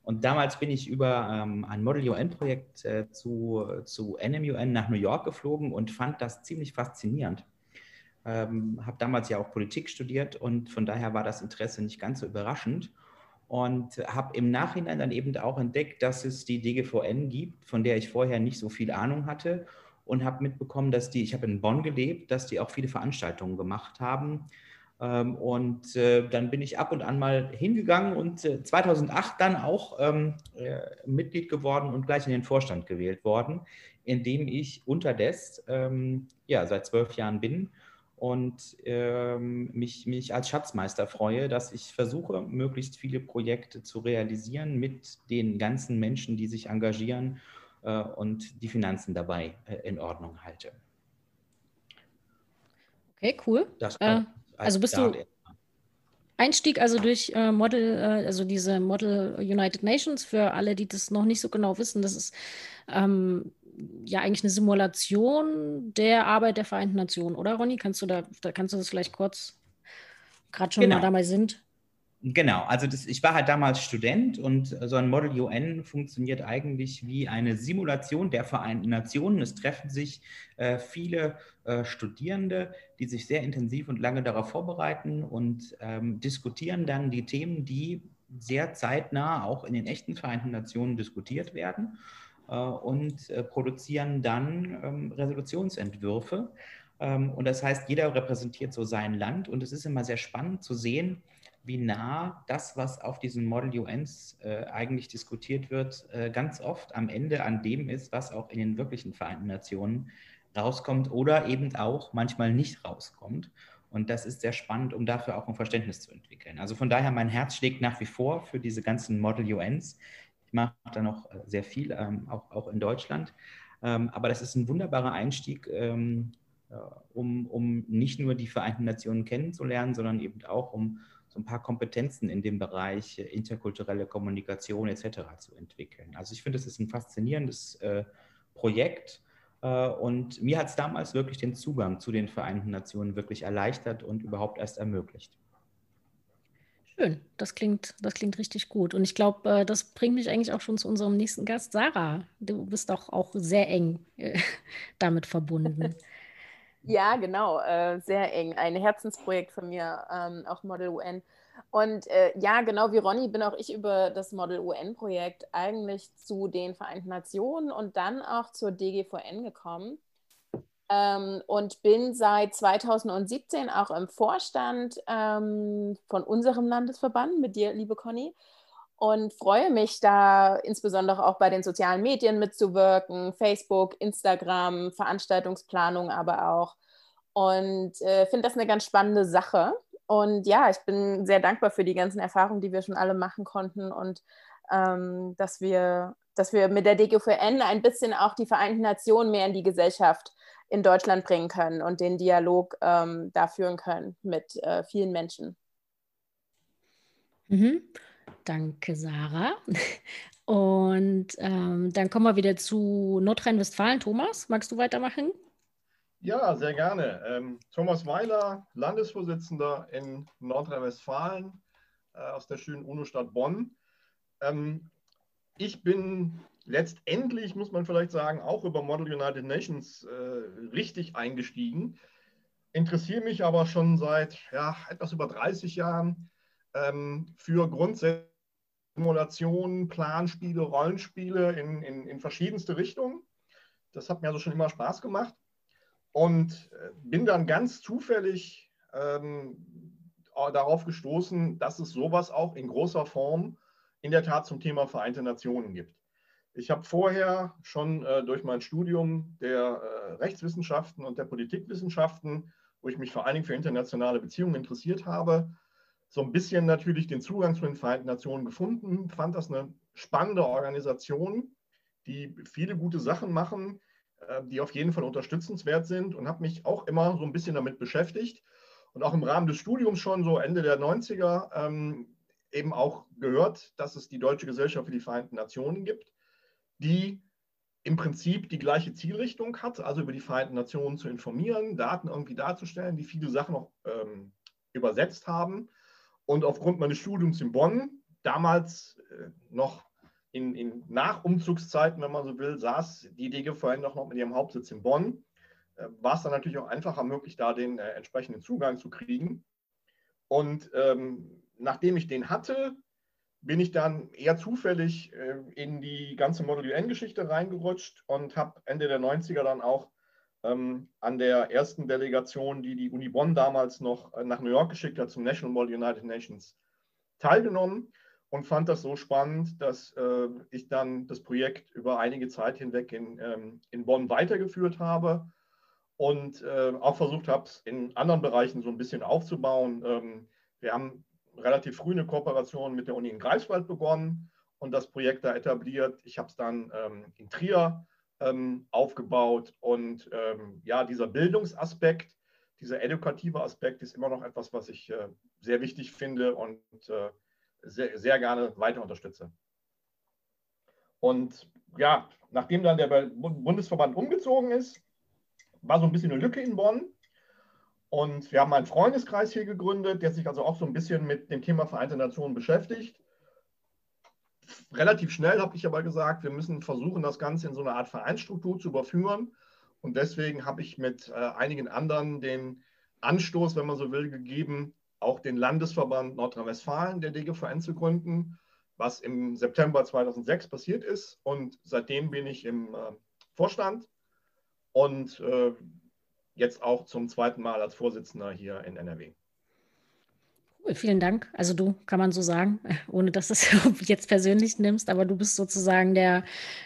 Und damals bin ich über ähm, ein Model UN-Projekt äh, zu, zu NMUN nach New York geflogen und fand das ziemlich faszinierend. Ähm, habe damals ja auch Politik studiert und von daher war das Interesse nicht ganz so überraschend. Und habe im Nachhinein dann eben auch entdeckt, dass es die DGVN gibt, von der ich vorher nicht so viel Ahnung hatte. Und habe mitbekommen, dass die, ich habe in Bonn gelebt, dass die auch viele Veranstaltungen gemacht haben und äh, dann bin ich ab und an mal hingegangen und 2008 äh, dann auch ähm, äh, Mitglied geworden und gleich in den Vorstand gewählt worden, in dem ich unterdessen ähm, ja, seit zwölf Jahren bin und ähm, mich, mich als Schatzmeister freue, dass ich versuche, möglichst viele Projekte zu realisieren mit den ganzen Menschen, die sich engagieren und die Finanzen dabei in Ordnung halte. Okay, cool. Das äh, also bist du Einstieg also durch äh, Model, äh, also diese Model United Nations, für alle, die das noch nicht so genau wissen, das ist ähm, ja eigentlich eine Simulation der Arbeit der Vereinten Nationen, oder Ronny? Kannst du da, da kannst du das vielleicht kurz gerade schon genau. mal dabei sind? Genau, also das, ich war halt damals Student und so ein Model UN funktioniert eigentlich wie eine Simulation der Vereinten Nationen. Es treffen sich äh, viele äh, Studierende, die sich sehr intensiv und lange darauf vorbereiten und ähm, diskutieren dann die Themen, die sehr zeitnah auch in den echten Vereinten Nationen diskutiert werden äh, und äh, produzieren dann ähm, Resolutionsentwürfe. Ähm, und das heißt, jeder repräsentiert so sein Land und es ist immer sehr spannend zu sehen, wie nah das, was auf diesen Model UNs äh, eigentlich diskutiert wird, äh, ganz oft am Ende an dem ist, was auch in den wirklichen Vereinten Nationen rauskommt oder eben auch manchmal nicht rauskommt. Und das ist sehr spannend, um dafür auch ein Verständnis zu entwickeln. Also von daher, mein Herz schlägt nach wie vor für diese ganzen Model UNs. Ich mache da noch äh, sehr viel, ähm, auch, auch in Deutschland. Ähm, aber das ist ein wunderbarer Einstieg, ähm, äh, um, um nicht nur die Vereinten Nationen kennenzulernen, sondern eben auch um so ein paar Kompetenzen in dem Bereich interkulturelle Kommunikation etc. zu entwickeln. Also ich finde, es ist ein faszinierendes äh, Projekt äh, und mir hat es damals wirklich den Zugang zu den Vereinten Nationen wirklich erleichtert und überhaupt erst ermöglicht. Schön, das klingt, das klingt richtig gut. Und ich glaube, äh, das bringt mich eigentlich auch schon zu unserem nächsten Gast, Sarah. Du bist doch auch sehr eng äh, *laughs* damit verbunden. Ja, genau, äh, sehr eng. Ein Herzensprojekt von mir, ähm, auch Model UN. Und äh, ja, genau wie Ronny bin auch ich über das Model UN-Projekt eigentlich zu den Vereinten Nationen und dann auch zur DGVN gekommen. Ähm, und bin seit 2017 auch im Vorstand ähm, von unserem Landesverband mit dir, liebe Conny. Und freue mich da insbesondere auch bei den sozialen Medien mitzuwirken, Facebook, Instagram, Veranstaltungsplanung aber auch. Und äh, finde das eine ganz spannende Sache. Und ja, ich bin sehr dankbar für die ganzen Erfahrungen, die wir schon alle machen konnten und ähm, dass, wir, dass wir mit der DGVN ein bisschen auch die Vereinten Nationen mehr in die Gesellschaft in Deutschland bringen können und den Dialog ähm, da führen können mit äh, vielen Menschen. Mhm. Danke, Sarah. Und ähm, dann kommen wir wieder zu Nordrhein-Westfalen. Thomas, magst du weitermachen? Ja, sehr gerne. Ähm, Thomas Weiler, Landesvorsitzender in Nordrhein-Westfalen äh, aus der schönen UNO-Stadt Bonn. Ähm, ich bin letztendlich, muss man vielleicht sagen, auch über Model United Nations äh, richtig eingestiegen. Interessiere mich aber schon seit ja, etwas über 30 Jahren ähm, für Grundsätze, Simulationen, Planspiele, Rollenspiele in, in, in verschiedenste Richtungen. Das hat mir also schon immer Spaß gemacht und äh, bin dann ganz zufällig ähm, darauf gestoßen, dass es sowas auch in großer Form in der Tat zum Thema Vereinte Nationen gibt. Ich habe vorher schon äh, durch mein Studium der äh, Rechtswissenschaften und der Politikwissenschaften, wo ich mich vor allen Dingen für internationale Beziehungen interessiert habe, so ein bisschen natürlich den Zugang zu den Vereinten Nationen gefunden, fand das eine spannende Organisation, die viele gute Sachen machen, äh, die auf jeden Fall unterstützenswert sind und habe mich auch immer so ein bisschen damit beschäftigt und auch im Rahmen des Studiums schon so Ende der 90er ähm, eben auch gehört, dass es die Deutsche Gesellschaft für die Vereinten Nationen gibt, die im Prinzip die gleiche Zielrichtung hat, also über die Vereinten Nationen zu informieren, Daten irgendwie darzustellen, die viele Sachen auch ähm, übersetzt haben. Und aufgrund meines Studiums in Bonn, damals äh, noch in, in Nachumzugszeiten, wenn man so will, saß die DGVN noch mit ihrem Hauptsitz in Bonn. Äh, war es dann natürlich auch einfacher möglich, da den äh, entsprechenden Zugang zu kriegen. Und ähm, nachdem ich den hatte, bin ich dann eher zufällig äh, in die ganze Model UN-Geschichte reingerutscht und habe Ende der 90er dann auch ähm, an der ersten Delegation, die die Uni Bonn damals noch äh, nach New York geschickt hat, zum National Model United Nations teilgenommen und fand das so spannend, dass äh, ich dann das Projekt über einige Zeit hinweg in, ähm, in Bonn weitergeführt habe und äh, auch versucht habe, es in anderen Bereichen so ein bisschen aufzubauen. Ähm, wir haben relativ früh eine Kooperation mit der Uni in Greifswald begonnen und das Projekt da etabliert. Ich habe es dann ähm, in Trier ähm, aufgebaut und ähm, ja, dieser Bildungsaspekt, dieser edukative Aspekt ist immer noch etwas, was ich äh, sehr wichtig finde und äh, sehr, sehr gerne weiter unterstütze. Und ja, nachdem dann der Bundesverband umgezogen ist, war so ein bisschen eine Lücke in Bonn. Und wir haben einen Freundeskreis hier gegründet, der sich also auch so ein bisschen mit dem Thema Vereinte Nationen beschäftigt. Relativ schnell habe ich aber gesagt, wir müssen versuchen, das Ganze in so eine Art Vereinsstruktur zu überführen. Und deswegen habe ich mit äh, einigen anderen den Anstoß, wenn man so will, gegeben, auch den Landesverband Nordrhein-Westfalen der DGVN zu gründen, was im September 2006 passiert ist. Und seitdem bin ich im äh, Vorstand und äh, jetzt auch zum zweiten Mal als Vorsitzender hier in NRW. Vielen Dank. Also du kann man so sagen, *laughs* ohne dass du es *laughs* jetzt persönlich nimmst, aber du bist sozusagen der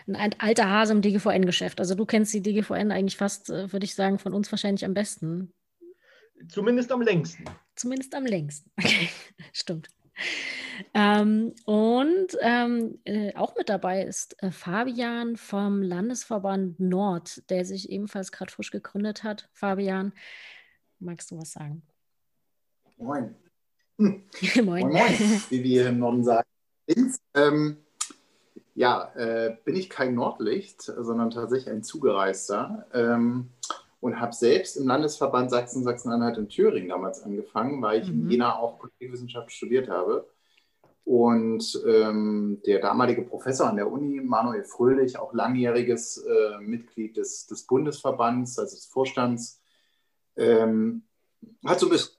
ein alter Hase im DGVN-Geschäft. Also du kennst die DGVN eigentlich fast, äh, würde ich sagen, von uns wahrscheinlich am besten. Zumindest am längsten. Zumindest am längsten. *laughs* Okay, stimmt. Ähm, und ähm, äh, auch mit dabei ist äh, Fabian vom Landesverband Nord, der sich ebenfalls gerade frisch gegründet hat. Fabian, magst du was sagen? Moin. Hm. *laughs* moin. moin, wie wir im Norden sagen. Ähm, ja, äh, bin ich kein Nordlicht, sondern tatsächlich ein Zugereister. Ähm, und habe selbst im Landesverband Sachsen, Sachsen-Anhalt und Thüringen damals angefangen, weil ich mhm. in Jena auch Politikwissenschaft studiert habe. Und ähm, der damalige Professor an der Uni, Manuel Fröhlich, auch langjähriges äh, Mitglied des, des, Bundesverbands, also des Vorstands, ähm, hat so ein bisschen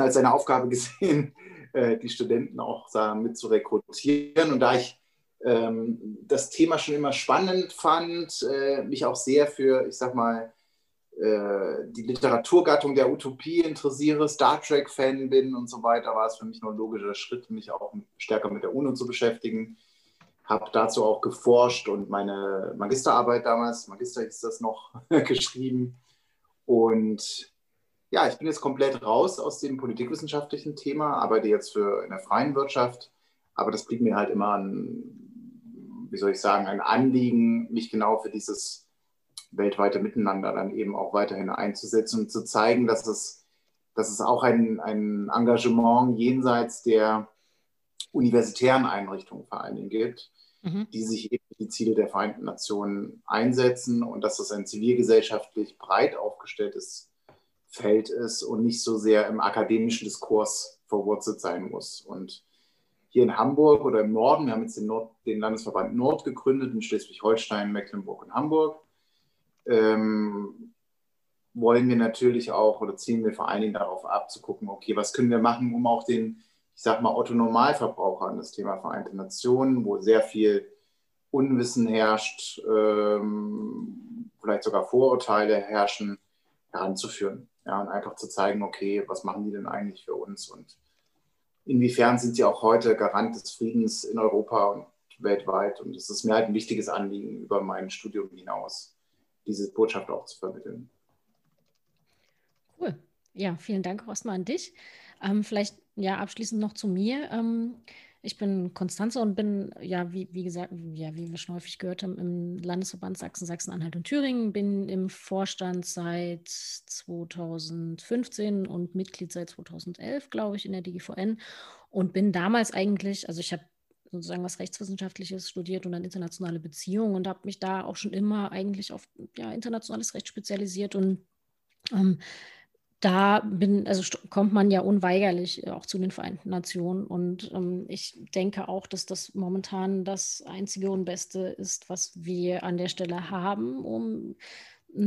als seine Aufgabe *laughs* gesehen, äh, die Studenten auch da mit zu rekrutieren. Und da ich ähm, das Thema schon immer spannend fand, äh, mich auch sehr für, ich sag mal, äh, die Literaturgattung der Utopie interessiere, Star Trek-Fan bin und so weiter, war es für mich nur ein logischer Schritt, mich auch stärker mit der UNO zu beschäftigen. Habe dazu auch geforscht und meine Magisterarbeit damals, Magister ist das noch, *laughs* geschrieben. Und ja, ich bin jetzt komplett raus aus dem politikwissenschaftlichen Thema, arbeite jetzt für in der freien Wirtschaft, aber das blieb mir halt immer ein, wie soll ich sagen, ein Anliegen, mich genau für dieses weltweite Miteinander dann eben auch weiterhin einzusetzen und zu zeigen, dass es, dass es auch ein, ein Engagement jenseits der universitären Einrichtungen vor allen Dingen gibt, mhm. die sich eben die Ziele der Vereinten Nationen einsetzen und dass es ein zivilgesellschaftlich breit aufgestelltes Feld ist und nicht so sehr im akademischen Diskurs verwurzelt sein muss. Und hier in Hamburg oder im Norden, wir haben jetzt den, Nord, den Landesverband Nord gegründet in Schleswig-Holstein, Mecklenburg und Hamburg ähm, wollen wir natürlich auch oder ziehen wir vor allen Dingen darauf ab, zu gucken, okay, was können wir machen, um auch den, ich sag mal, Otto-Normalverbraucher an das Thema Vereinte Nationen, wo sehr viel Unwissen herrscht, ähm, vielleicht sogar Vorurteile herrschen, heranzuführen. Ja, und einfach zu zeigen, okay, was machen die denn eigentlich für uns und inwiefern sind sie auch heute Garant des Friedens in Europa und weltweit. Und es ist mir halt ein wichtiges Anliegen über mein Studium hinaus diese Botschaft auch zu vermitteln. Cool. Ja, vielen Dank auch erstmal an dich. Ähm, vielleicht ja abschließend noch zu mir. Ähm, ich bin Konstanze und bin, ja, wie, wie gesagt, ja, wie wir schon häufig gehört haben, im Landesverband Sachsen, Sachsen-Anhalt und Thüringen, bin im Vorstand seit 2015 und Mitglied seit 2011, glaube ich, in der DGVN und bin damals eigentlich, also ich habe sozusagen was Rechtswissenschaftliches studiert und dann internationale Beziehungen und habe mich da auch schon immer eigentlich auf ja, internationales Recht spezialisiert und ähm, da bin, also kommt man ja unweigerlich auch zu den Vereinten Nationen. Und ähm, ich denke auch, dass das momentan das einzige und Beste ist, was wir an der Stelle haben, um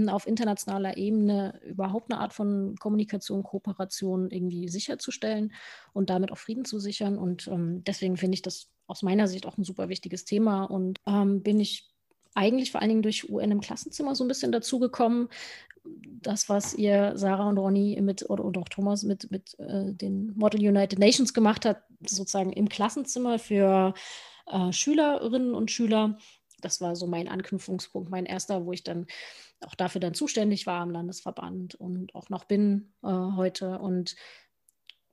auf internationaler Ebene überhaupt eine Art von Kommunikation, Kooperation irgendwie sicherzustellen und damit auch Frieden zu sichern. Und ähm, deswegen finde ich das aus meiner Sicht auch ein super wichtiges Thema und ähm, bin ich eigentlich vor allen Dingen durch UN im Klassenzimmer so ein bisschen dazugekommen. Das, was ihr, Sarah und Ronny mit, oder und auch Thomas mit, mit äh, den Model United Nations gemacht hat, sozusagen im Klassenzimmer für äh, Schülerinnen und Schüler. Das war so mein Anknüpfungspunkt, mein erster, wo ich dann auch dafür dann zuständig war im Landesverband und auch noch bin äh, heute. Und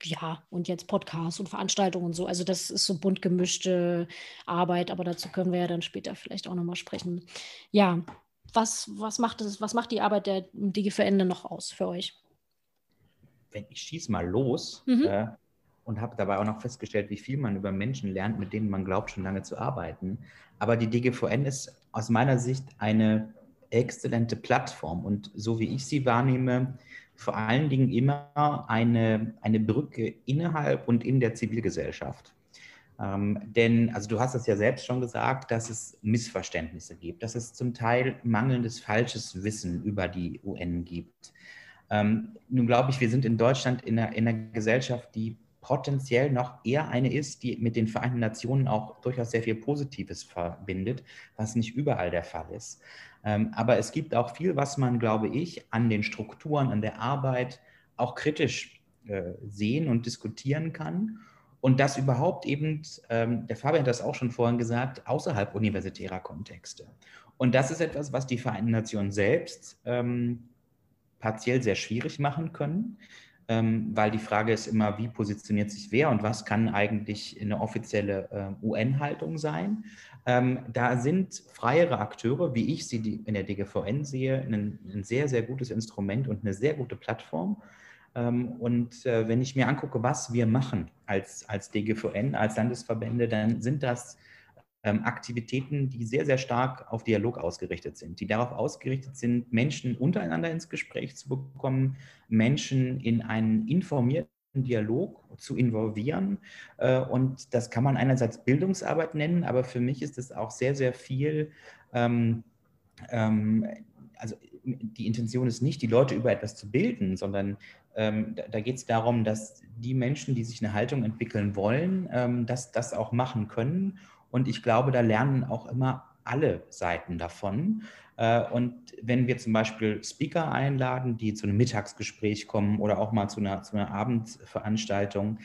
ja, und jetzt Podcasts und Veranstaltungen und so. Also das ist so bunt gemischte Arbeit, aber dazu können wir ja dann später vielleicht auch nochmal sprechen. Ja, was, was, macht es, was macht die Arbeit der DGVN noch aus für euch? Wenn ich schieße mal los mhm. äh, und habe dabei auch noch festgestellt, wie viel man über Menschen lernt, mit denen man glaubt, schon lange zu arbeiten. Aber die DGVN ist aus meiner Sicht eine exzellente Plattform und so wie ich sie wahrnehme, vor allen Dingen immer eine, eine Brücke innerhalb und in der Zivilgesellschaft. Ähm, denn, also du hast es ja selbst schon gesagt, dass es Missverständnisse gibt, dass es zum Teil mangelndes, falsches Wissen über die UN gibt. Ähm, nun glaube ich, wir sind in Deutschland in einer, in einer Gesellschaft, die potenziell noch eher eine ist, die mit den Vereinten Nationen auch durchaus sehr viel Positives verbindet, was nicht überall der Fall ist. Ähm, aber es gibt auch viel, was man, glaube ich, an den Strukturen, an der Arbeit auch kritisch äh, sehen und diskutieren kann. Und das überhaupt eben, ähm, der Fabian hat das auch schon vorhin gesagt, außerhalb universitärer Kontexte. Und das ist etwas, was die Vereinten Nationen selbst ähm, partiell sehr schwierig machen können, weil die Frage ist immer, wie positioniert sich wer und was kann eigentlich eine offizielle äh, UN-Haltung sein. Ähm, da sind freiere Akteure, wie ich sie in der DGVN sehe, ein, sehr, sehr gutes Instrument und eine sehr gute Plattform. Ähm, und äh, wenn ich mir angucke, was wir machen als, als DGVN, als Landesverbände, dann sind das ähm, Aktivitäten, die sehr, sehr stark auf Dialog ausgerichtet sind, die darauf ausgerichtet sind, Menschen untereinander ins Gespräch zu bekommen, Menschen in einen informierten Dialog zu involvieren. Äh, und das kann man einerseits Bildungsarbeit nennen, aber für mich ist es auch sehr, sehr viel, ähm, ähm, also die Intention ist nicht, die Leute über etwas zu bilden, sondern ähm, da, da geht es darum, dass die Menschen, die sich eine Haltung entwickeln wollen, ähm, dass das auch machen können. Und ich glaube, da lernen auch immer alle Seiten davon. Äh, und wenn wir zum Beispiel Speaker einladen, die zu einem Mittagsgespräch kommen oder auch mal zu einer, zu einer Abendveranstaltung,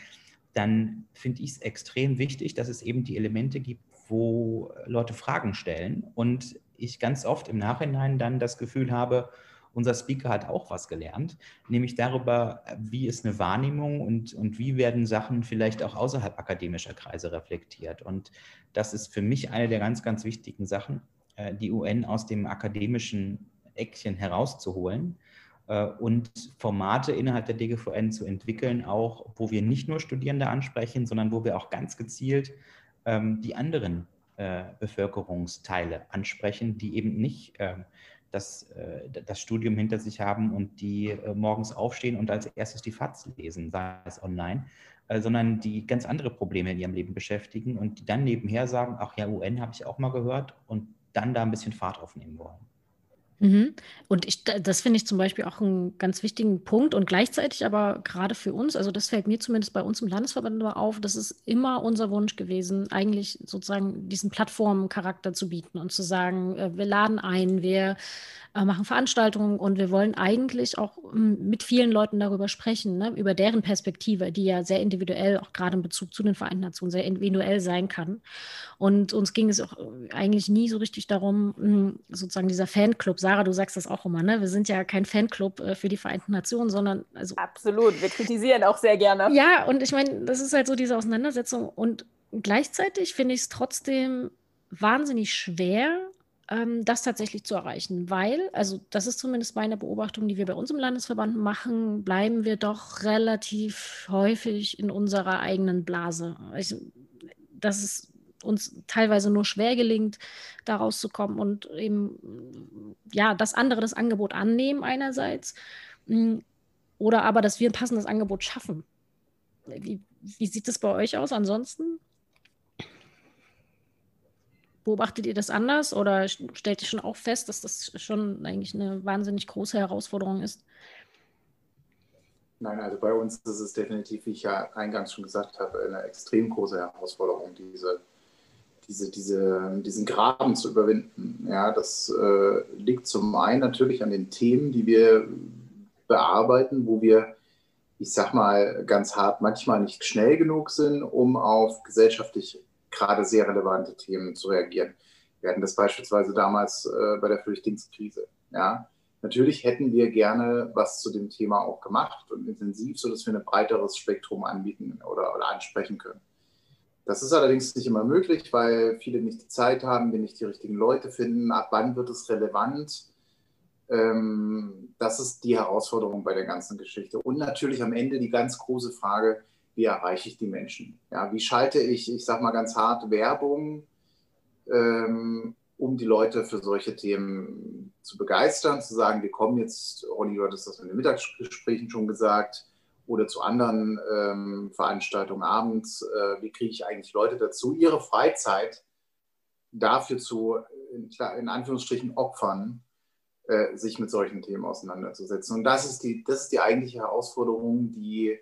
dann finde ich es extrem wichtig, dass es eben die Elemente gibt, wo Leute Fragen stellen und ich ganz oft im Nachhinein dann das Gefühl habe, unser Speaker hat auch was gelernt, nämlich darüber, wie ist eine Wahrnehmung und, und wie werden Sachen vielleicht auch außerhalb akademischer Kreise reflektiert. Und das ist für mich eine der ganz, ganz wichtigen Sachen, äh, die UN aus dem akademischen Eckchen herauszuholen äh, und Formate innerhalb der DGVN zu entwickeln, auch wo wir nicht nur Studierende ansprechen, sondern wo wir auch ganz gezielt ähm, die anderen äh, Bevölkerungsteile ansprechen, die eben nicht ähm, das, das Studium hinter sich haben und die morgens aufstehen und als erstes die FATS lesen, sei es online, sondern die ganz andere Probleme in ihrem Leben beschäftigen und die dann nebenher sagen, ach ja, UN habe ich auch mal gehört und dann da ein bisschen Fahrt aufnehmen wollen. Mhm. Und ich, das finde ich zum Beispiel auch einen ganz wichtigen Punkt und gleichzeitig aber gerade für uns, also das fällt mir zumindest bei uns im Landesverband auf, das ist immer unser Wunsch gewesen, eigentlich sozusagen diesen Plattformcharakter zu bieten und zu sagen, äh, wir laden ein, wir äh, machen Veranstaltungen und wir wollen eigentlich auch ähm, mit vielen Leuten darüber sprechen, ne, über deren Perspektive, die ja sehr individuell, auch gerade in Bezug zu den Vereinten Nationen, sehr individuell sein kann. Und uns ging es auch äh, eigentlich nie so richtig darum, hm, sozusagen dieser Fanclub, Sarah, du sagst das auch immer, ne? wir sind ja kein Fanclub äh, für die Vereinten Nationen, sondern also. Absolut, wir kritisieren auch sehr gerne. Ja, und ich meine, das ist halt so diese Auseinandersetzung und gleichzeitig finde ich es trotzdem wahnsinnig schwer, ähm, das tatsächlich zu erreichen, weil, also das ist zumindest meine Beobachtung, die wir bei uns im Landesverband machen, bleiben wir doch relativ häufig in unserer eigenen Blase. Ich, dass es uns teilweise nur schwer gelingt, da rauszukommen und eben, ja, das andere das Angebot annehmen einerseits hm, oder aber, dass wir ein passendes Angebot schaffen. Wie, wie sieht es bei euch aus ansonsten? Beobachtet ihr das anders oder stellt ihr schon auch fest, dass das schon eigentlich eine wahnsinnig große Herausforderung ist? Nein, also bei uns ist es definitiv, wie ich ja eingangs schon gesagt habe, eine extrem große Herausforderung, diese, diese, diese, diesen Graben zu überwinden. Ja, das äh, liegt zum einen natürlich an den Themen, die wir bearbeiten, wo wir, ich sag mal ganz hart, manchmal nicht schnell genug sind, um auf gesellschaftlich gerade sehr relevante Themen zu reagieren. Wir hatten das beispielsweise damals äh, bei der Flüchtlingskrise. Ja? Natürlich hätten wir gerne was zu dem Thema auch gemacht und intensiv, sodass wir ein breiteres Spektrum anbieten oder, oder ansprechen können. Das ist allerdings nicht immer möglich, weil viele nicht die Zeit haben, wir nicht die richtigen Leute finden. Ab wann wird es relevant? Ähm, das ist die Herausforderung bei der ganzen Geschichte. Und natürlich am Ende die ganz große Frage, wie erreiche ich die Menschen? Ja, wie schalte ich, ich sage mal ganz hart, Werbung, ähm, um die Leute für solche Themen zu begeistern, zu sagen, wir kommen jetzt, Ronny, du hattest das in den Mittagsgesprächen schon gesagt, oder zu anderen ähm, Veranstaltungen abends, äh, wie kriege ich eigentlich Leute dazu, ihre Freizeit dafür zu, in, in Anführungsstrichen, opfern, äh, sich mit solchen Themen auseinanderzusetzen. Und das ist die, das ist die eigentliche Herausforderung, die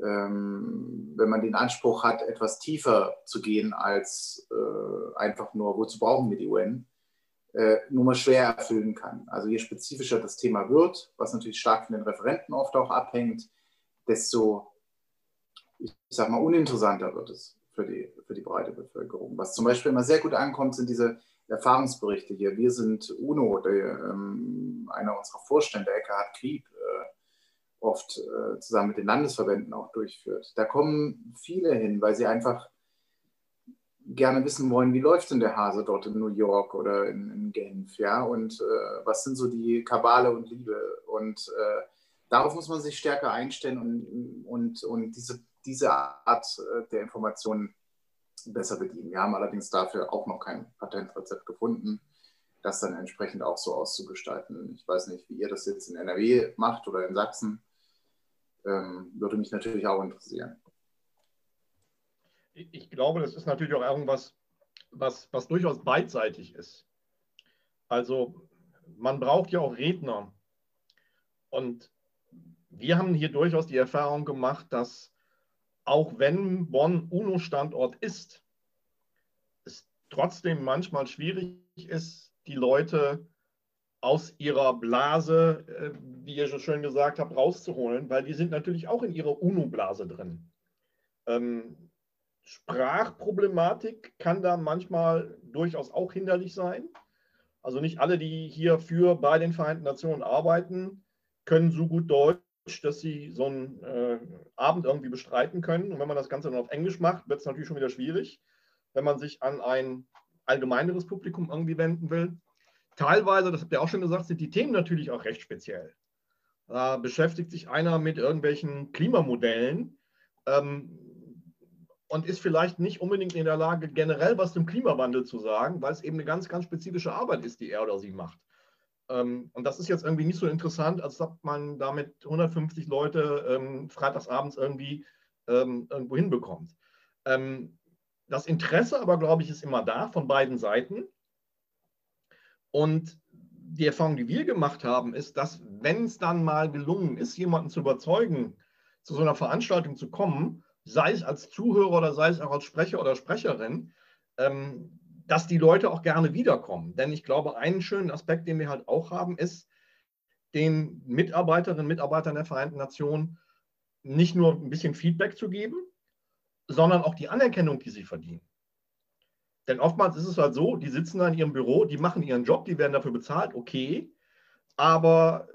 ähm, wenn man den Anspruch hat, etwas tiefer zu gehen als äh, einfach nur, wozu brauchen wir die UN, äh, nur mal schwer erfüllen kann. Also je spezifischer das Thema wird, was natürlich stark von den Referenten oft auch abhängt, desto, ich, sag mal, uninteressanter wird es für die, für die breite Bevölkerung. Was zum Beispiel immer sehr gut ankommt, sind diese Erfahrungsberichte hier. Wir sind UNO, der, ähm, einer unserer Vorstände, Eckhard Krieb, äh, oft äh, zusammen mit den Landesverbänden auch durchführt. Da kommen viele hin, weil sie einfach gerne wissen wollen, wie läuft denn der Hase dort in New York oder in, in Genf, ja, und äh, was sind so die Kabale und Liebe und äh, darauf muss man sich stärker einstellen und, und, und diese, diese Art äh, der Informationen besser bedienen. Wir haben allerdings dafür auch noch kein Patentrezept gefunden, das dann entsprechend auch so auszugestalten. Ich weiß nicht, wie ihr das jetzt in NRW macht oder in Sachsen. Ähm, würde mich natürlich auch interessieren. Ich glaube, das ist natürlich auch irgendwas, was, was durchaus beidseitig ist. Also man braucht ja auch Redner. Und wir haben hier durchaus die Erfahrung gemacht, dass auch wenn Bonn UNO-Standort ist, es trotzdem manchmal schwierig ist, die Leute aus ihrer Blase, äh, wie ihr schon schön gesagt habt, rauszuholen, weil die sind natürlich auch in ihrer UNO-Blase drin. Ähm, Sprachproblematik kann da manchmal durchaus auch hinderlich sein. Also nicht alle, die hier für bei den Vereinten Nationen arbeiten, können so gut Deutsch, dass sie so einen äh, Abend irgendwie bestreiten können. Und wenn man das Ganze dann auf Englisch macht, wird es natürlich schon wieder schwierig, wenn man sich an ein allgemeineres Publikum irgendwie wenden will. Teilweise, das habt ihr auch schon gesagt, sind die Themen natürlich auch recht speziell. Da beschäftigt sich einer mit irgendwelchen Klimamodellen. Ähm, und ist vielleicht nicht unbedingt in der Lage, generell was zum Klimawandel zu sagen, weil es eben eine ganz, ganz spezifische Arbeit ist, die er oder sie macht. Ähm, und das ist jetzt irgendwie nicht so interessant, als ob man damit 150 Leute ähm, freitagsabends irgendwie ähm, irgendwo hinbekommt. Ähm, das Interesse aber, glaube ich, ist immer da von beiden Seiten. Und die Erfahrung, die wir gemacht haben, ist, dass wenn es dann mal gelungen ist, jemanden zu überzeugen, zu so einer Veranstaltung zu kommen, sei es als Zuhörer oder sei es auch als Sprecher oder Sprecherin, ähm, dass die Leute auch gerne wiederkommen. Denn ich glaube, einen schönen Aspekt, den wir halt auch haben, ist, den Mitarbeiterinnen und Mitarbeitern der Vereinten Nationen nicht nur ein bisschen Feedback zu geben, sondern auch die Anerkennung, die sie verdienen. Denn oftmals ist es halt so, die sitzen da in ihrem Büro, die machen ihren Job, die werden dafür bezahlt, okay, aber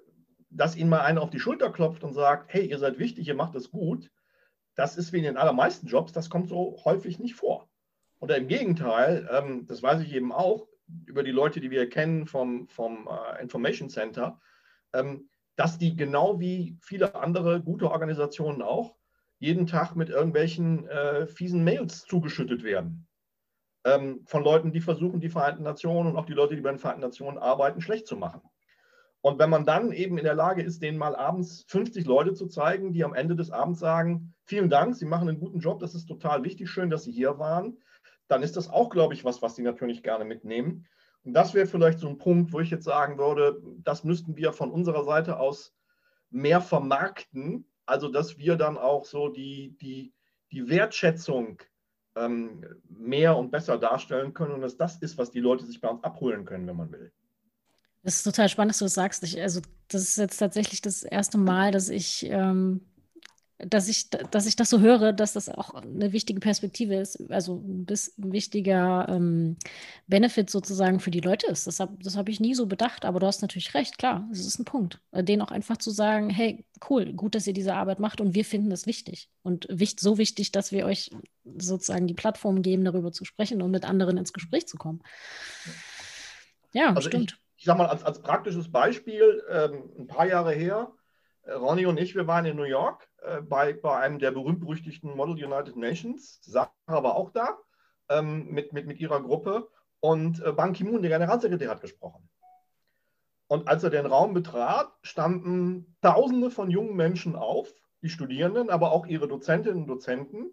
dass ihnen mal einer auf die Schulter klopft und sagt, hey, ihr seid wichtig, ihr macht es gut, das ist wie in den allermeisten Jobs, das kommt so häufig nicht vor. Oder im Gegenteil, ähm, das weiß ich eben auch über die Leute, die wir kennen vom, vom äh, Information Center, ähm, dass die genau wie viele andere gute Organisationen auch jeden Tag mit irgendwelchen äh, fiesen Mails zugeschüttet werden. Ähm, von Leuten, die versuchen, die Vereinten Nationen und auch die Leute, die bei den Vereinten Nationen arbeiten, schlecht zu machen. Und wenn man dann eben in der Lage ist, denen mal abends 50 Leute zu zeigen, die am Ende des Abends sagen, vielen Dank, Sie machen einen guten Job, das ist total wichtig, schön, dass Sie hier waren, dann ist das auch, glaube ich, was, was Sie natürlich gerne mitnehmen. Und das wäre vielleicht so ein Punkt, wo ich jetzt sagen würde, das müssten wir von unserer Seite aus mehr vermarkten, also dass wir dann auch so die, die, die Wertschätzung ähm, mehr und besser darstellen können und dass das ist, was die Leute sich bei uns abholen können, wenn man will. Das ist total spannend, dass du das sagst. Ich, also, das ist jetzt tatsächlich das erste Mal, dass ich, ähm, dass ich, dass ich das so höre, dass das auch eine wichtige Perspektive ist, also ein, ein wichtiger ähm, Benefit sozusagen für die Leute ist. Das habe das hab ich nie so bedacht, aber du hast natürlich recht, klar, das ist ein Punkt. Äh, denen auch einfach zu sagen, hey, cool, gut, dass ihr diese Arbeit macht und wir finden das wichtig. Und wichtig, so wichtig, dass wir euch sozusagen die Plattform geben, darüber zu sprechen und mit anderen ins Gespräch zu kommen. Ja, also stimmt. Ich, ich sage mal, als, als praktisches Beispiel, ähm, ein paar Jahre her, Ronny und ich, wir waren in New York äh, bei, bei einem der berühmt-berüchtigten Model United Nations. Sarah war auch da ähm, mit, mit, mit ihrer Gruppe. Und äh, Ban Ki-moon, der Generalsekretär, hat gesprochen. Und als er den Raum betrat, standen Tausende von jungen Menschen auf, die Studierenden, aber auch ihre Dozentinnen und Dozenten.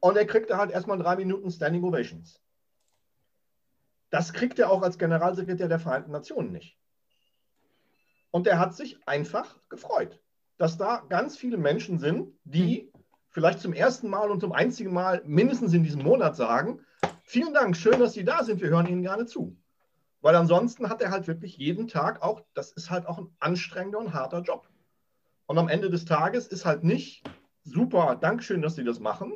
Und er kriegte halt erstmal drei Minuten Standing Ovations. Das kriegt er auch als Generalsekretär der Vereinten Nationen nicht. Und er hat sich einfach gefreut, dass da ganz viele Menschen sind, die vielleicht zum ersten Mal und zum einzigen Mal mindestens in diesem Monat sagen, vielen Dank, schön, dass Sie da sind, wir hören Ihnen gerne zu. Weil ansonsten hat er halt wirklich jeden Tag auch, das ist halt auch ein anstrengender und harter Job. Und am Ende des Tages ist halt nicht super, Dankeschön, dass Sie das machen,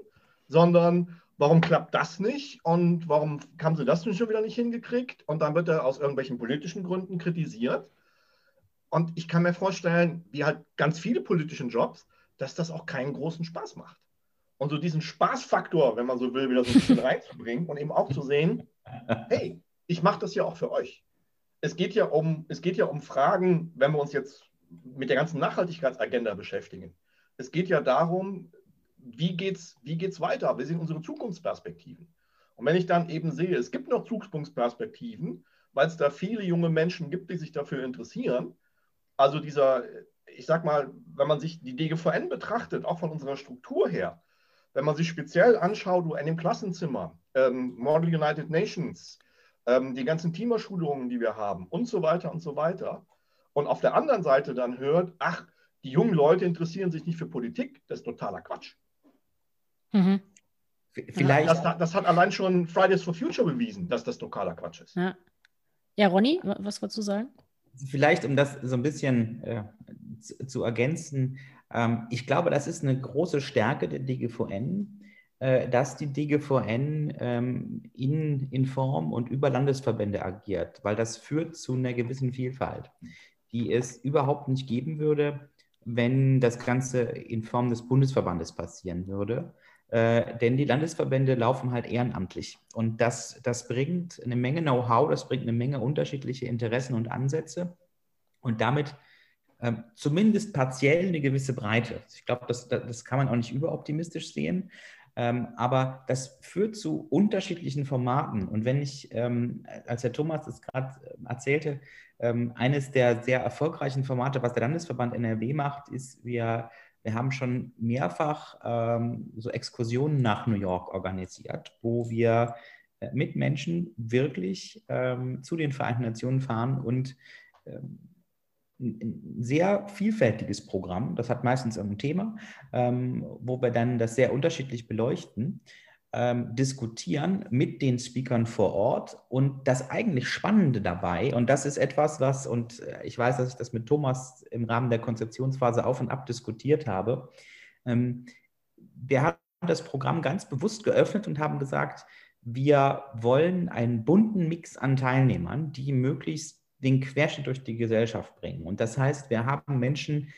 sondern warum klappt das nicht und warum haben sie das schon wieder nicht hingekriegt? Und dann wird er aus irgendwelchen politischen Gründen kritisiert. Und ich kann mir vorstellen, wie halt ganz viele politische Jobs, dass das auch keinen großen Spaß macht. Und so diesen Spaßfaktor, wenn man so will, wieder so ein bisschen *laughs* reinzubringen und eben auch zu sehen, hey, ich mache das ja auch für euch. Es geht ja um, es geht ja um Fragen, wenn wir uns jetzt mit der ganzen Nachhaltigkeitsagenda beschäftigen. Es geht ja darum, wie geht es wie geht's weiter? Wie sind unsere Zukunftsperspektiven? Und wenn ich dann eben sehe, es gibt noch Zukunftsperspektiven, weil es da viele junge Menschen gibt, die sich dafür interessieren, also dieser, ich sag mal, wenn man sich die DGVN betrachtet, auch von unserer Struktur her, wenn man sich speziell anschaut, in dem Klassenzimmer, ähm, Model United Nations, ähm, die ganzen Klimaschulungen, die wir haben und so weiter und so weiter. Und auf der anderen Seite dann hört, ach, die jungen Leute interessieren sich nicht für Politik, das ist totaler Quatsch. Mhm. Vielleicht. Das, das, hat allein schon Fridays for Future bewiesen, dass das totaler Quatsch ist. Ja, ja Ronny, was wolltest du sagen? Vielleicht, um das so ein bisschen äh, zu, zu, ergänzen, ähm, ich glaube, das ist eine große Stärke der DGVN, äh, dass die DGVN ähm, in, in Form und über Landesverbände agiert, weil das führt zu einer gewissen Vielfalt, die es überhaupt nicht geben würde, wenn das Ganze in Form des Bundesverbandes passieren würde. Äh, denn die Landesverbände laufen halt ehrenamtlich. Und das, das bringt eine Menge Know-how, das bringt eine Menge unterschiedliche Interessen und Ansätze. Und damit ähm, zumindest partiell eine gewisse Breite. Ich glaube, das, das kann man auch nicht überoptimistisch sehen. Ähm, aber das führt zu unterschiedlichen Formaten. Und wenn ich, ähm, als Herr Thomas das gerade äh, erzählte, ähm, eines der sehr erfolgreichen Formate, was der Landesverband NRW macht, ist, wir, wir haben schon mehrfach ähm, so Exkursionen nach New York organisiert, wo wir äh, mit Menschen wirklich ähm, zu den Vereinten Nationen fahren und ähm, ein sehr vielfältiges Programm. Das hat meistens ein Thema, ähm, wo wir dann das sehr unterschiedlich beleuchten, ähm, diskutieren mit den Speakern vor Ort. Und das eigentlich Spannende dabei, und das ist etwas, was, und äh, ich weiß, dass ich das mit Thomas im Rahmen der Konzeptionsphase auf und ab diskutiert habe, ähm, wir haben das Programm ganz bewusst geöffnet und haben gesagt, wir wollen einen bunten Mix an Teilnehmern, die möglichst den Querschnitt durch die Gesellschaft bringen. Und das heißt, wir haben Menschen,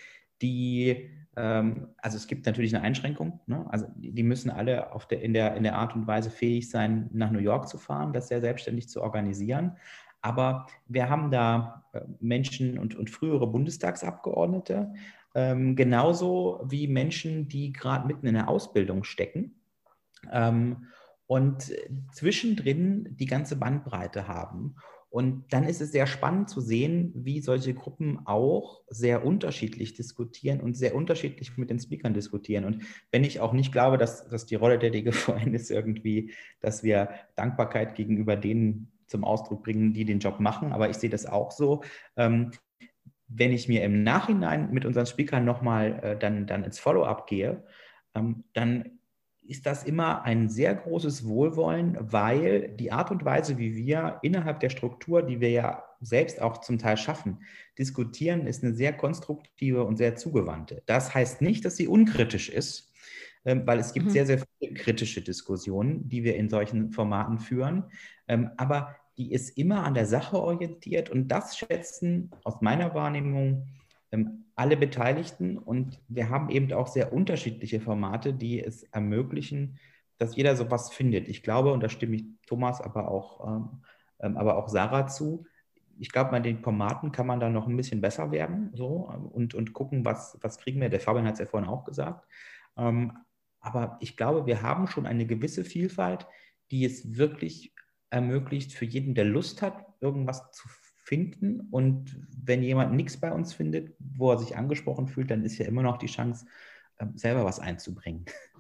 die, also es gibt natürlich eine Einschränkung, ne? also die müssen alle der, in, der, in der Art und Weise fähig sein, nach New York zu fahren, das sehr selbstständig zu organisieren. Aber wir haben da äh, Menschen und, und frühere Bundestagsabgeordnete, ähm, genauso wie Menschen, die gerade mitten in der Ausbildung stecken. Ähm, und zwischendrin die ganze Bandbreite haben. Und dann ist es sehr spannend zu sehen, wie solche Gruppen auch sehr unterschiedlich diskutieren und sehr unterschiedlich mit den Speakern diskutieren. Und wenn ich auch nicht glaube, dass, dass die Rolle der DGVN *laughs* ist irgendwie, dass wir Dankbarkeit gegenüber denen zum Ausdruck bringen, die den Job machen, aber ich sehe das auch so. Ähm, wenn ich mir im Nachhinein mit unseren Speakern nochmal äh, dann, dann ins Follow-up gehe, ähm, dann ist das immer ein sehr großes Wohlwollen, weil die Art und Weise, wie wir innerhalb der Struktur, die wir ja selbst auch zum Teil schaffen, diskutieren, ist eine sehr konstruktive und sehr zugewandte. Das heißt nicht, dass sie unkritisch ist, ähm, weil es gibt mhm. sehr, sehr viele kritische Diskussionen, die wir in solchen Formaten führen. Ähm, aber die ist immer an der Sache orientiert und das schätzen aus meiner Wahrnehmung alle Beteiligten und wir haben eben auch sehr unterschiedliche Formate, die es ermöglichen, dass jeder sowas findet. Ich glaube, und da stimme ich Thomas, aber auch, ähm, ähm aber auch Sarah zu, ich glaube, bei den Formaten kann man da noch ein bisschen besser werden so, und, und gucken, was, was kriegen wir. Der Fabian hat es ja vorhin auch gesagt. Ähm, aber ich glaube, wir haben schon eine gewisse Vielfalt, die es wirklich ermöglicht, für jeden, der Lust hat, irgendwas zu finden. Und wenn jemand nichts bei uns findet, wo er sich angesprochen fühlt, dann ist ja immer noch die Chance, ähm, selber was einzubringen. *laughs*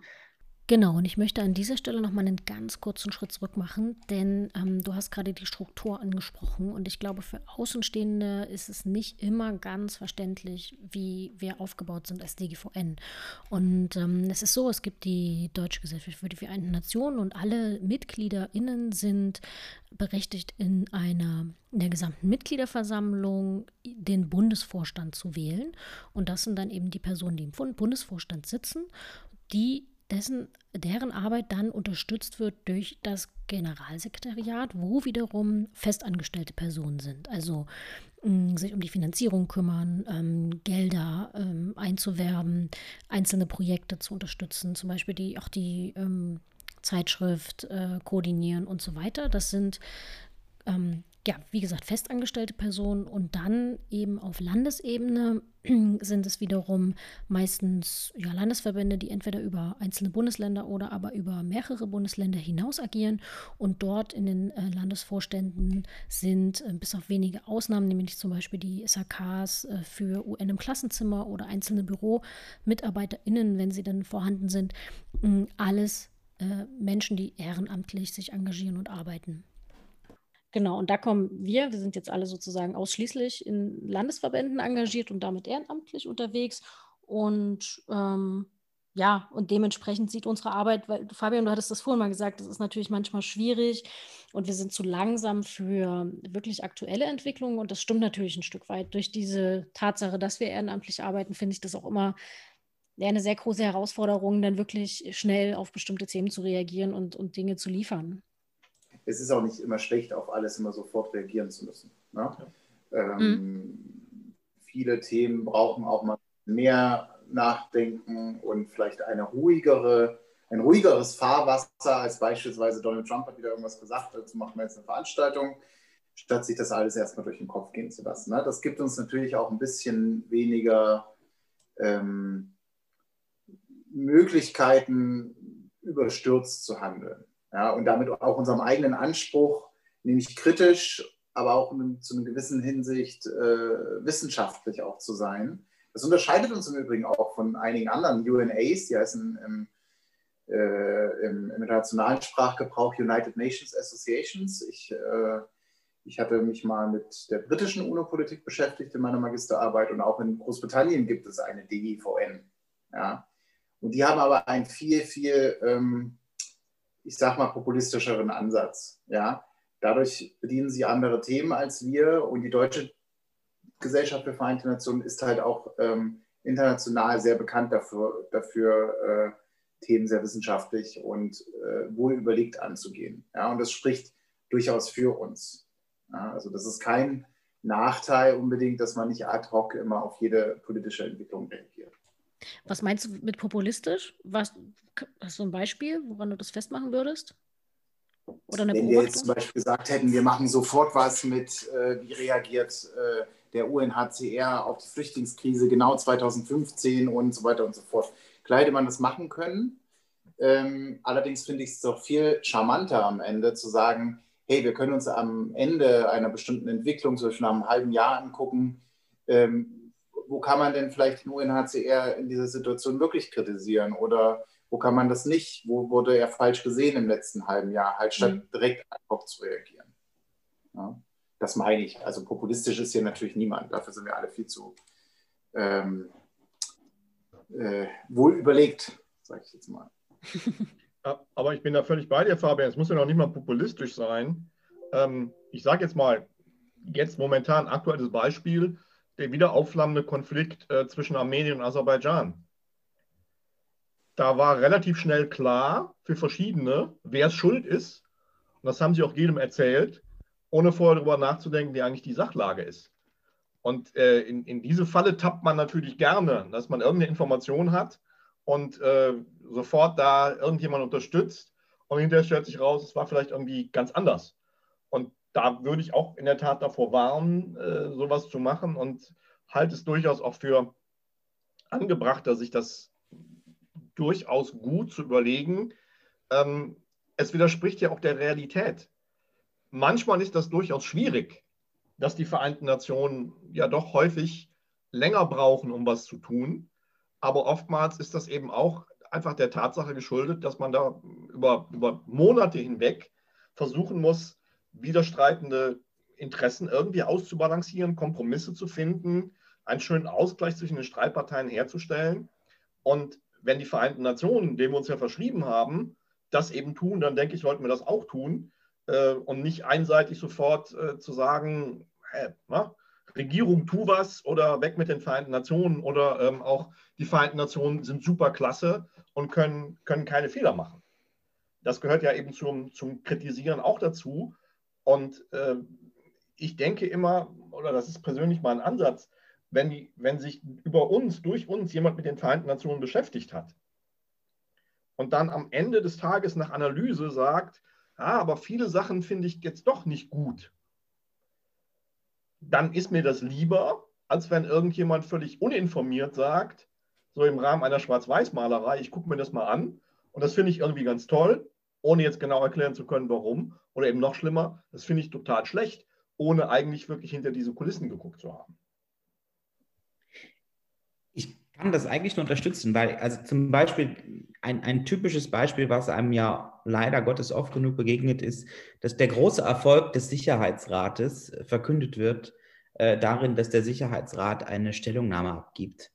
Genau, und ich möchte an dieser Stelle nochmal einen ganz kurzen Schritt zurück machen, denn ähm, du hast gerade die Struktur angesprochen und ich glaube, für Außenstehende ist es nicht immer ganz verständlich, wie wir aufgebaut sind als DGVN. Und ähm, es ist so, es gibt die Deutsche Gesellschaft für die Vereinten Nationen und alle MitgliederInnen sind berechtigt, in einer in der gesamten Mitgliederversammlung den Bundesvorstand zu wählen. Und das sind dann eben die Personen, die im Bundesvorstand sitzen, die dessen, deren Arbeit dann unterstützt wird durch das Generalsekretariat, wo wiederum festangestellte Personen sind. Also mm, sich um die Finanzierung kümmern, ähm, Gelder ähm, einzuwerben, einzelne Projekte zu unterstützen, zum Beispiel die auch die ähm, Zeitschrift äh, koordinieren und so weiter. Das sind ähm, ja, wie gesagt, festangestellte Personen und dann eben auf Landesebene *clears throat* sind es wiederum meistens ja, Landesverbände, die entweder über einzelne Bundesländer oder aber über mehrere Bundesländer hinaus agieren und dort in den äh, Landesvorständen sind, äh, bis auf wenige Ausnahmen, nämlich zum Beispiel die SAKs äh, für UN im Klassenzimmer oder einzelne BüromitarbeiterInnen, wenn sie dann vorhanden sind, alles äh, Menschen, die ehrenamtlich sich engagieren und arbeiten. Genau, und da kommen wir, wir sind jetzt alle sozusagen ausschließlich in Landesverbänden engagiert und damit ehrenamtlich unterwegs. Und ähm, ja, und dementsprechend sieht unsere Arbeit, weil Fabian, du hattest das vorhin mal gesagt, das ist natürlich manchmal schwierig und wir sind zu langsam für wirklich aktuelle Entwicklungen und das stimmt natürlich ein Stück weit. Durch diese Tatsache, dass wir ehrenamtlich arbeiten, finde ich das auch immer eine sehr große Herausforderung, dann wirklich schnell auf bestimmte Themen zu reagieren und, und Dinge zu liefern es ist auch nicht immer schlecht, auf alles immer sofort reagieren zu müssen. Ne? Ähm, mhm. Viele Themen brauchen auch mal mehr Nachdenken und vielleicht eine ruhigere, ein ruhigeres Fahrwasser, als beispielsweise Donald Trump hat wieder irgendwas gesagt, dazu machen wir jetzt eine Veranstaltung, statt sich das alles erstmal durch den Kopf gehen zu lassen. Ne? Das gibt uns natürlich auch ein bisschen weniger ähm, Möglichkeiten, überstürzt zu handeln. Ja, und damit auch unserem eigenen Anspruch, nämlich kritisch, aber auch in, zu einer gewissen Hinsicht äh, wissenschaftlich auch zu sein. Das unterscheidet uns im Übrigen auch von einigen anderen UNAs, die heißen im, äh, im, im internationalen Sprachgebrauch United Nations Associations. Ich, äh, ich hatte mich mal mit der britischen UNO-Politik beschäftigt in meiner Magisterarbeit und auch in Großbritannien gibt es eine DGVN. Ja. Und die haben aber ein viel, viel ähm, ich sag mal, populistischeren Ansatz. Ja? Dadurch bedienen sie andere Themen als wir und die Deutsche Gesellschaft für Vereinte Nationen ist halt auch ähm, international sehr bekannt dafür, dafür äh, Themen sehr wissenschaftlich und äh, wohl überlegt anzugehen. Ja? Und das spricht durchaus für uns. Ja? Also das ist kein Nachteil unbedingt, dass man nicht ad hoc immer auf jede politische Entwicklung reagiert. Was meinst du mit populistisch? Was, hast du ein Beispiel, woran du das festmachen würdest? Oder eine Wenn wir jetzt zum Beispiel gesagt hätten, wir machen sofort was mit, äh, wie reagiert äh, der UNHCR auf die Flüchtlingskrise genau 2015 und so weiter und so fort. Klar hätte man das machen können. Ähm, allerdings finde ich es doch viel charmanter am Ende zu sagen, hey, wir können uns am Ende einer bestimmten Entwicklung, zum Beispiel nach einem halben Jahr angucken, ähm, wo kann man denn vielleicht den UNHCR in dieser Situation wirklich kritisieren oder wo kann man das nicht? Wo wurde er falsch gesehen im letzten halben Jahr, halt statt mhm. direkt einfach zu reagieren? Ja, das meine ich. Also populistisch ist hier natürlich niemand. Dafür sind wir alle viel zu ähm, äh, wohl überlegt, sage ich jetzt mal. *laughs* Aber ich bin da völlig bei dir, Fabian. Es muss ja noch nicht mal populistisch sein. Ähm, ich sage jetzt mal, jetzt momentan aktuelles Beispiel der wieder aufflammende Konflikt äh, zwischen Armenien und Aserbaidschan. Da war relativ schnell klar für verschiedene, wer es schuld ist. Und das haben sie auch jedem erzählt, ohne vorher darüber nachzudenken, wie eigentlich die Sachlage ist. Und äh, in, in diese Falle tappt man natürlich gerne, dass man irgendeine Information hat und äh, sofort da irgendjemand unterstützt. Und hinterher stellt sich raus, es war vielleicht irgendwie ganz anders. Und da würde ich auch in der Tat davor warnen, äh, sowas zu machen und halte es durchaus auch für angebrachter, sich das durchaus gut zu überlegen. Ähm, es widerspricht ja auch der Realität. Manchmal ist das durchaus schwierig, dass die Vereinten Nationen ja doch häufig länger brauchen, um was zu tun. Aber oftmals ist das eben auch einfach der Tatsache geschuldet, dass man da über, über Monate hinweg versuchen muss, widerstreitende Interessen irgendwie auszubalancieren, Kompromisse zu finden, einen schönen Ausgleich zwischen den Streitparteien herzustellen. Und wenn die Vereinten Nationen, dem wir uns ja verschrieben haben, das eben tun, dann denke ich, sollten wir das auch tun äh, und nicht einseitig sofort äh, zu sagen, hä, na, Regierung, tu was oder weg mit den Vereinten Nationen oder ähm, auch die Vereinten Nationen sind super klasse und können, können keine Fehler machen. Das gehört ja eben zum, zum Kritisieren auch dazu. Und äh, ich denke immer, oder das ist persönlich mein Ansatz, wenn, wenn sich über uns, durch uns jemand mit den Vereinten Nationen beschäftigt hat und dann am Ende des Tages nach Analyse sagt, ah, aber viele Sachen finde ich jetzt doch nicht gut, dann ist mir das lieber, als wenn irgendjemand völlig uninformiert sagt, so im Rahmen einer Schwarz-Weiß-Malerei, ich gucke mir das mal an und das finde ich irgendwie ganz toll, ohne jetzt genau erklären zu können, warum. Oder eben noch schlimmer, das finde ich total schlecht, ohne eigentlich wirklich hinter diese Kulissen geguckt zu haben. Ich kann das eigentlich nur unterstützen, weil also zum Beispiel ein, ein typisches Beispiel, was einem ja leider Gottes oft genug begegnet ist, dass der große Erfolg des Sicherheitsrates verkündet wird äh, darin, dass der Sicherheitsrat eine Stellungnahme abgibt,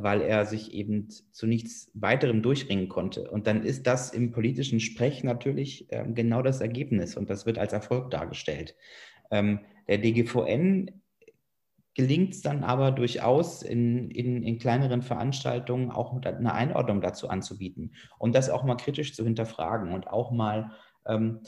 weil er sich eben zu nichts weiterem durchringen konnte. Und dann ist das im politischen Sprech natürlich äh, genau das Ergebnis und das wird als Erfolg dargestellt. Ähm, der DGVN gelingt es dann aber durchaus in, in, in, kleineren Veranstaltungen auch eine Einordnung dazu anzubieten und das auch mal kritisch zu hinterfragen und auch mal ähm,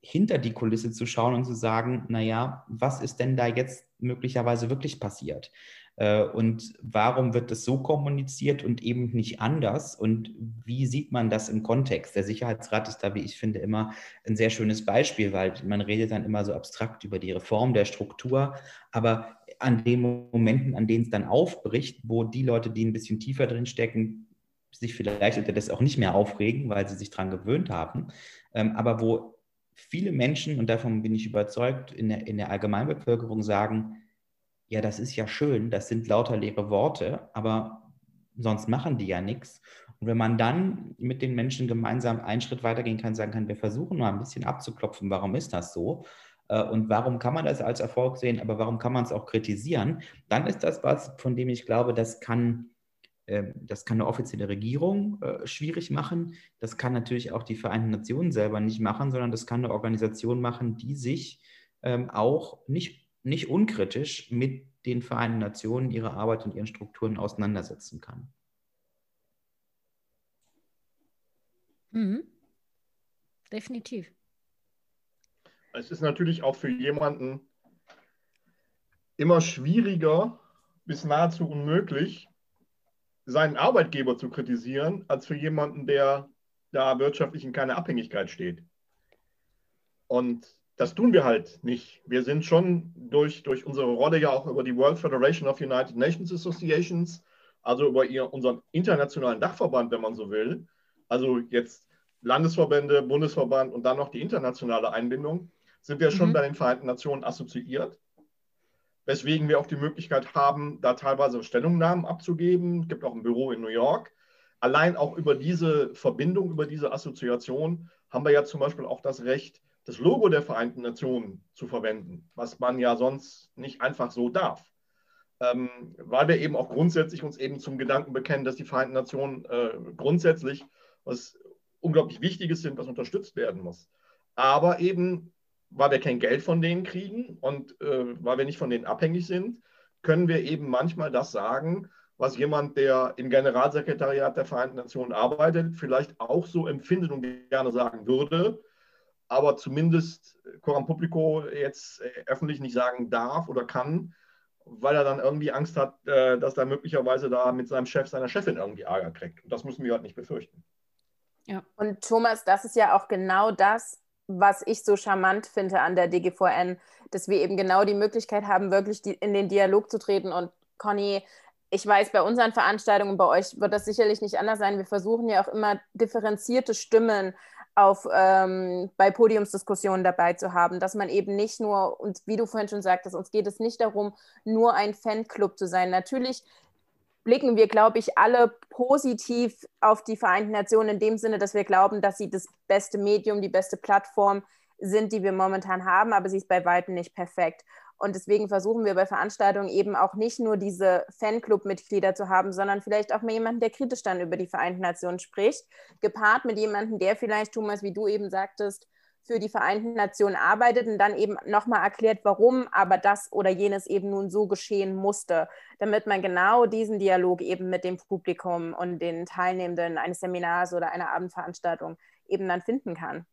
hinter die Kulisse zu schauen und zu sagen, naja, was ist denn da jetzt möglicherweise wirklich passiert? Äh, und warum wird das so kommuniziert und eben nicht anders? Und wie sieht man das im Kontext? Der Sicherheitsrat ist da, wie ich finde, immer ein sehr schönes Beispiel, weil man redet dann immer so abstrakt über die Reform der Struktur, aber an den Momenten, an denen es dann aufbricht, wo die Leute, die ein bisschen tiefer drin stecken, sich vielleicht unter das auch nicht mehr aufregen, weil sie sich daran gewöhnt haben, ähm, aber wo viele Menschen, und davon bin ich überzeugt, in der, in der Allgemeinbevölkerung sagen, ja, das ist ja schön, das sind lauter leere Worte, aber sonst machen die ja nichts. Und wenn man dann mit den Menschen gemeinsam einen Schritt weitergehen kann, sagen kann, wir versuchen mal ein bisschen abzuklopfen, warum ist das so? Äh, und warum kann man das als Erfolg sehen, aber warum kann man es auch kritisieren? Dann ist das was, von dem ich glaube, das kann, ähm, das kann eine offizielle Regierung äh, schwierig machen. Das kann natürlich auch die Vereinten Nationen selber nicht machen, sondern das kann eine Organisation machen, die sich ähm, auch nicht, nicht unkritisch mit den Vereinten Nationen, ihrer Arbeit und ihren Strukturen auseinandersetzen kann. Mhm. Definitiv. Es ist natürlich auch für jemanden immer schwieriger bis nahezu unmöglich, seinen Arbeitgeber zu kritisieren, als für jemanden, der da wirtschaftlich in keiner Abhängigkeit steht. Und das tun wir halt nicht. Wir sind schon durch, durch unsere Rolle ja auch über die World Federation of United Nations Associations, also über ihr, unseren internationalen Dachverband, wenn man so will, also jetzt Landesverbände, Bundesverband und dann noch die internationale Einbindung, sind wir schon mhm. bei den Vereinten Nationen assoziiert, weswegen wir auch die Möglichkeit haben, da teilweise Stellungnahmen abzugeben. Es gibt auch ein Büro in New York. Allein auch über diese Verbindung, über diese Assoziation haben wir ja zum Beispiel auch das Recht, das Logo der Vereinten Nationen zu verwenden, was man ja sonst nicht einfach so darf. Ähm, weil wir eben auch grundsätzlich uns eben zum Gedanken bekennen, dass die Vereinten Nationen äh, grundsätzlich was unglaublich Wichtiges sind, was unterstützt werden muss. Aber eben weil wir kein Geld von denen kriegen und äh, weil wir nicht von denen abhängig sind, können wir eben manchmal das sagen, was jemand, der im Generalsekretariat der Vereinten Nationen arbeitet, vielleicht auch so empfindet und gerne sagen würde, aber zumindest Coram Publico jetzt äh, öffentlich nicht sagen darf oder kann, weil er dann irgendwie Angst hat, äh, dass er möglicherweise da mit seinem Chef, seiner Chefin irgendwie Ärger kriegt. Und das müssen wir halt nicht befürchten. Ja. Und Thomas, das ist ja auch genau das, was ich so charmant finde an der DGVN, dass wir eben genau die Möglichkeit haben, wirklich die, in den Dialog zu treten. Und Conny, ich weiß, bei unseren Veranstaltungen, bei euch wird das sicherlich nicht anders sein. Wir versuchen ja auch immer differenzierte Stimmen auf, ähm, bei Podiumsdiskussionen dabei zu haben, dass man eben nicht nur, und wie du vorhin schon sagtest, uns geht es nicht darum, nur ein Fanclub zu sein. Natürlich blicken wir, glaube ich, alle positiv auf die Vereinten Nationen in dem Sinne, dass wir glauben, dass sie das beste Medium, die beste Plattform sind, die wir momentan haben, aber sie ist bei weitem nicht perfekt. Und deswegen versuchen wir bei Veranstaltungen eben auch nicht nur diese Fanclub-Mitglieder zu haben, sondern vielleicht auch mal jemanden, der kritisch dann über die Vereinten Nationen spricht, gepaart mit jemandem, der vielleicht, Thomas, wie du eben sagtest, für die Vereinten Nationen arbeitet und dann eben nochmal erklärt, warum aber das oder jenes eben nun so geschehen musste, damit man genau diesen Dialog eben mit dem Publikum und den Teilnehmenden eines Seminars oder einer Abendveranstaltung eben dann finden kann.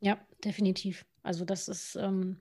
Ja, definitiv. Also das ist ähm,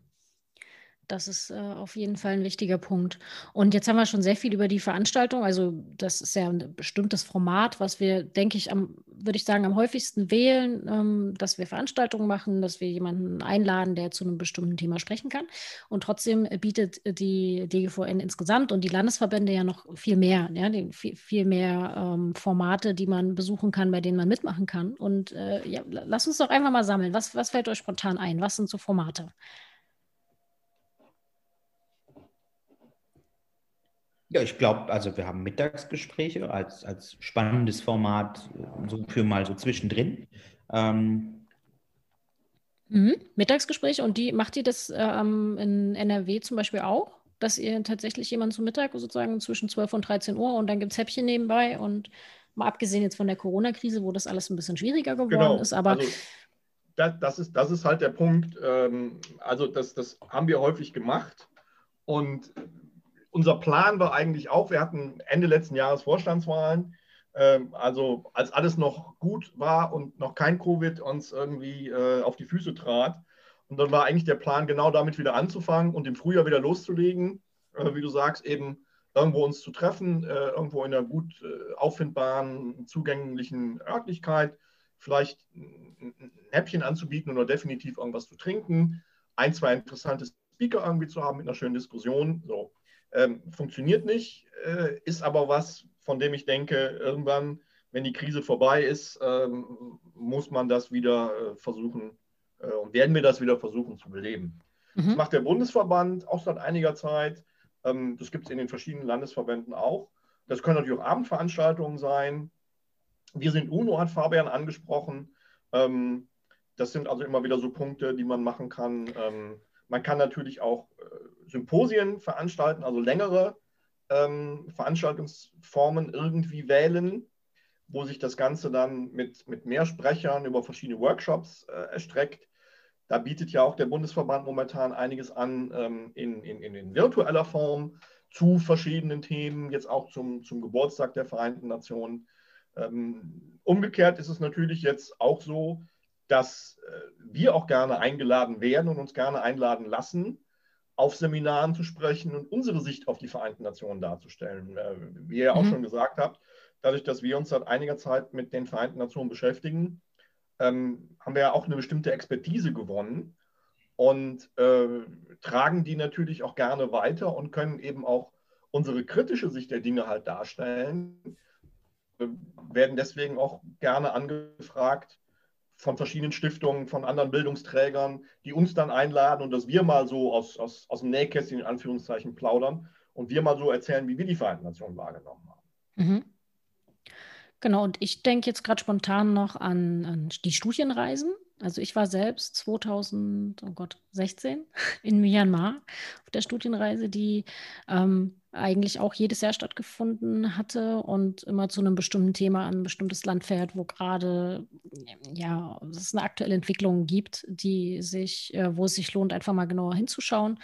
das ist äh, auf jeden Fall ein wichtiger Punkt. Und jetzt haben wir schon sehr viel über die Veranstaltung. Also das ist ja ein bestimmtes Format, was wir, denke ich, am würde ich sagen, am häufigsten wählen, ähm, dass wir Veranstaltungen machen, dass wir jemanden einladen, der zu einem bestimmten Thema sprechen kann. Und trotzdem bietet die DGVN insgesamt und die Landesverbände ja noch viel mehr, ja, viel, viel mehr ähm, Formate, die man besuchen kann, bei denen man mitmachen kann. Und äh, ja, lass uns doch einfach mal sammeln. Was, was fällt euch spontan ein? Was sind so Formate? Ja, ich glaube, also wir haben Mittagsgespräche als, als spannendes Format, so für mal so zwischendrin. Ähm, mhm. Mittagsgespräche und die macht ihr das ähm, in NRW zum Beispiel auch? Dass ihr tatsächlich jemanden zum Mittag sozusagen zwischen 12 und 13 Uhr und dann gibt es Häppchen nebenbei und mal abgesehen jetzt von der Corona-Krise, wo das alles ein bisschen schwieriger geworden genau. ist, aber. Also, das, das, ist, das ist halt der Punkt. Ähm, also, das, das haben wir häufig gemacht. Und unser Plan war eigentlich auch, wir hatten Ende letzten Jahres Vorstandswahlen. Ähm, also als alles noch gut war und noch kein Covid uns irgendwie äh, auf die Füße trat. Und dann war eigentlich der Plan, genau damit wieder anzufangen und im Frühjahr wieder loszulegen. Äh, wie du sagst, eben irgendwo uns zu treffen, äh, irgendwo in einer gut auffindbaren, zugänglichen Örtlichkeit, vielleicht ein Häppchen anzubieten oder definitiv irgendwas zu trinken, ein, zwei interessante Speaker irgendwie zu haben mit einer schönen Diskussion. So. Ähm, funktioniert nicht, äh, ist aber was, von dem ich denke, irgendwann, wenn die Krise vorbei ist, ähm, muss man das wieder äh, versuchen äh, und werden wir das wieder versuchen zu beleben. Mhm. Das macht der Bundesverband auch seit einiger Zeit. Ähm, das gibt es in den verschiedenen Landesverbänden auch. Das können natürlich auch Abendveranstaltungen sein. Wir sind UNO, hat Fabian angesprochen. Ähm, das sind also immer wieder so Punkte, die man machen kann. Man kann natürlich auch äh, Symposien veranstalten, also längere ähm, Veranstaltungsformen irgendwie wählen, wo sich das Ganze dann mit, mit mehr Sprechern über verschiedene Workshops äh, erstreckt. Da bietet ja auch der Bundesverband momentan einiges an ähm, in, in, in, virtueller Form zu verschiedenen Themen, jetzt auch zum, zum Geburtstag der Vereinten Nationen. Ähm, umgekehrt ist es natürlich jetzt auch so, dass äh, wir auch gerne eingeladen werden und uns gerne einladen lassen, auf Seminaren zu sprechen und unsere Sicht auf die Vereinten Nationen darzustellen. Äh, wie ihr mhm. auch schon gesagt habt, dadurch, dass wir uns seit einiger Zeit mit den Vereinten Nationen beschäftigen, ähm, haben wir ja auch eine bestimmte Expertise gewonnen und äh, tragen die natürlich auch gerne weiter und können eben auch unsere kritische Sicht der Dinge halt darstellen. Wir werden deswegen auch gerne angefragt, von verschiedenen Stiftungen, von anderen Bildungsträgern, die uns dann einladen und dass wir mal so aus, aus, aus dem Nähkästchen in Anführungszeichen plaudern und wir mal so erzählen, wie wir die Vereinten Nationen wahrgenommen haben. Mhm. Genau, und ich denke jetzt gerade spontan noch an, an, die Studienreisen. Also ich war selbst 2016 in Myanmar auf der Studienreise, die ähm, eigentlich auch jedes Jahr stattgefunden hatte und immer zu einem bestimmten Thema an ein bestimmtes Land fährt, wo gerade ja es eine aktuelle Entwicklung gibt, die sich, äh, wo es sich lohnt, einfach mal genauer hinzuschauen.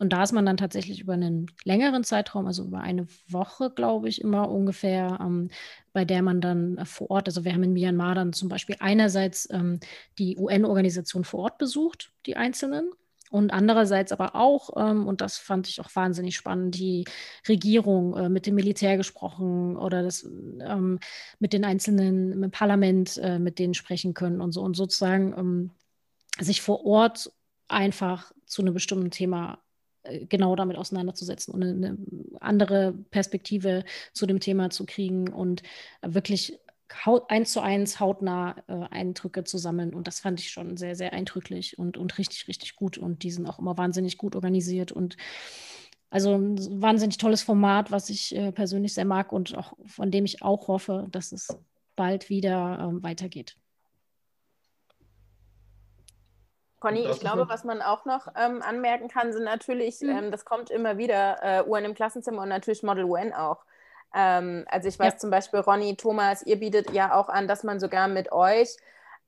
Und da ist man dann tatsächlich über einen längeren Zeitraum, also über eine Woche, glaube ich, immer ungefähr, ähm, bei der man dann vor Ort, also wir haben in Myanmar dann zum Beispiel einerseits ähm, die UN-Organisation vor Ort besucht, die einzelnen, und andererseits aber auch, ähm, und das fand ich auch wahnsinnig spannend, die Regierung äh, mit dem Militär gesprochen oder das ähm, mit den einzelnen im Parlament äh, mit denen sprechen können und so. Und sozusagen ähm, sich vor Ort einfach zu einem bestimmten Thema äh, genau damit auseinanderzusetzen und eine andere Perspektive zu dem Thema zu kriegen und wirklich eins zu eins hautnah äh, Eindrücke zu sammeln. Und das fand ich schon sehr, sehr eindrücklich und, und richtig, richtig gut. Und die sind auch immer wahnsinnig gut organisiert und also ein wahnsinnig tolles Format, was ich äh, persönlich sehr mag und auch von dem ich auch hoffe, dass es bald wieder ähm, weitergeht. Conny, ich glaube, was man auch noch ähm, anmerken kann, sind natürlich, mhm. ähm, das kommt immer wieder, äh, UN im Klassenzimmer und natürlich Model UN auch. Ähm, also ich weiß ja. zum Beispiel, Ronny, Thomas, ihr bietet ja auch an, dass man sogar mit euch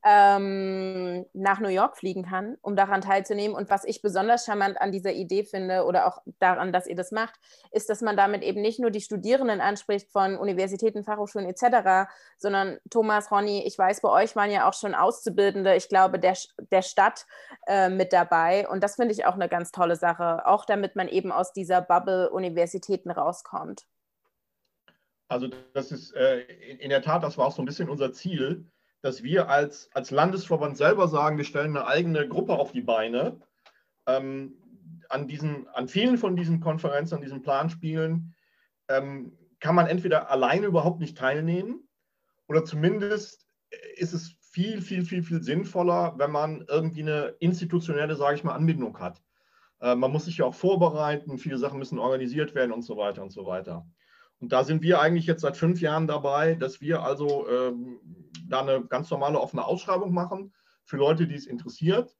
ähm, nach New York fliegen kann, um daran teilzunehmen. Und was ich besonders charmant an dieser Idee finde oder auch daran, dass ihr das macht, ist, dass man damit eben nicht nur die Studierenden anspricht von Universitäten, Fachhochschulen etc., sondern Thomas, Ronny, ich weiß, bei euch waren ja auch schon Auszubildende, ich glaube, der, der Stadt äh, mit dabei. Und das finde ich auch eine ganz tolle Sache, auch damit man eben aus dieser Bubble Universitäten rauskommt. Also das ist äh, in der Tat, das war auch so ein bisschen unser Ziel, dass wir als, als Landesverband selber sagen, wir stellen eine eigene Gruppe auf die Beine. Ähm, an, diesen, an vielen von diesen Konferenzen, an diesen Planspielen ähm, kann man entweder alleine überhaupt nicht teilnehmen oder zumindest ist es viel, viel, viel, viel sinnvoller, wenn man irgendwie eine institutionelle, sage ich mal, Anbindung hat. Äh, man muss sich ja auch vorbereiten, viele Sachen müssen organisiert werden und so weiter und so weiter. Und da sind wir eigentlich jetzt seit fünf Jahren dabei, dass wir also ähm, da eine ganz normale offene Ausschreibung machen für Leute, die es interessiert.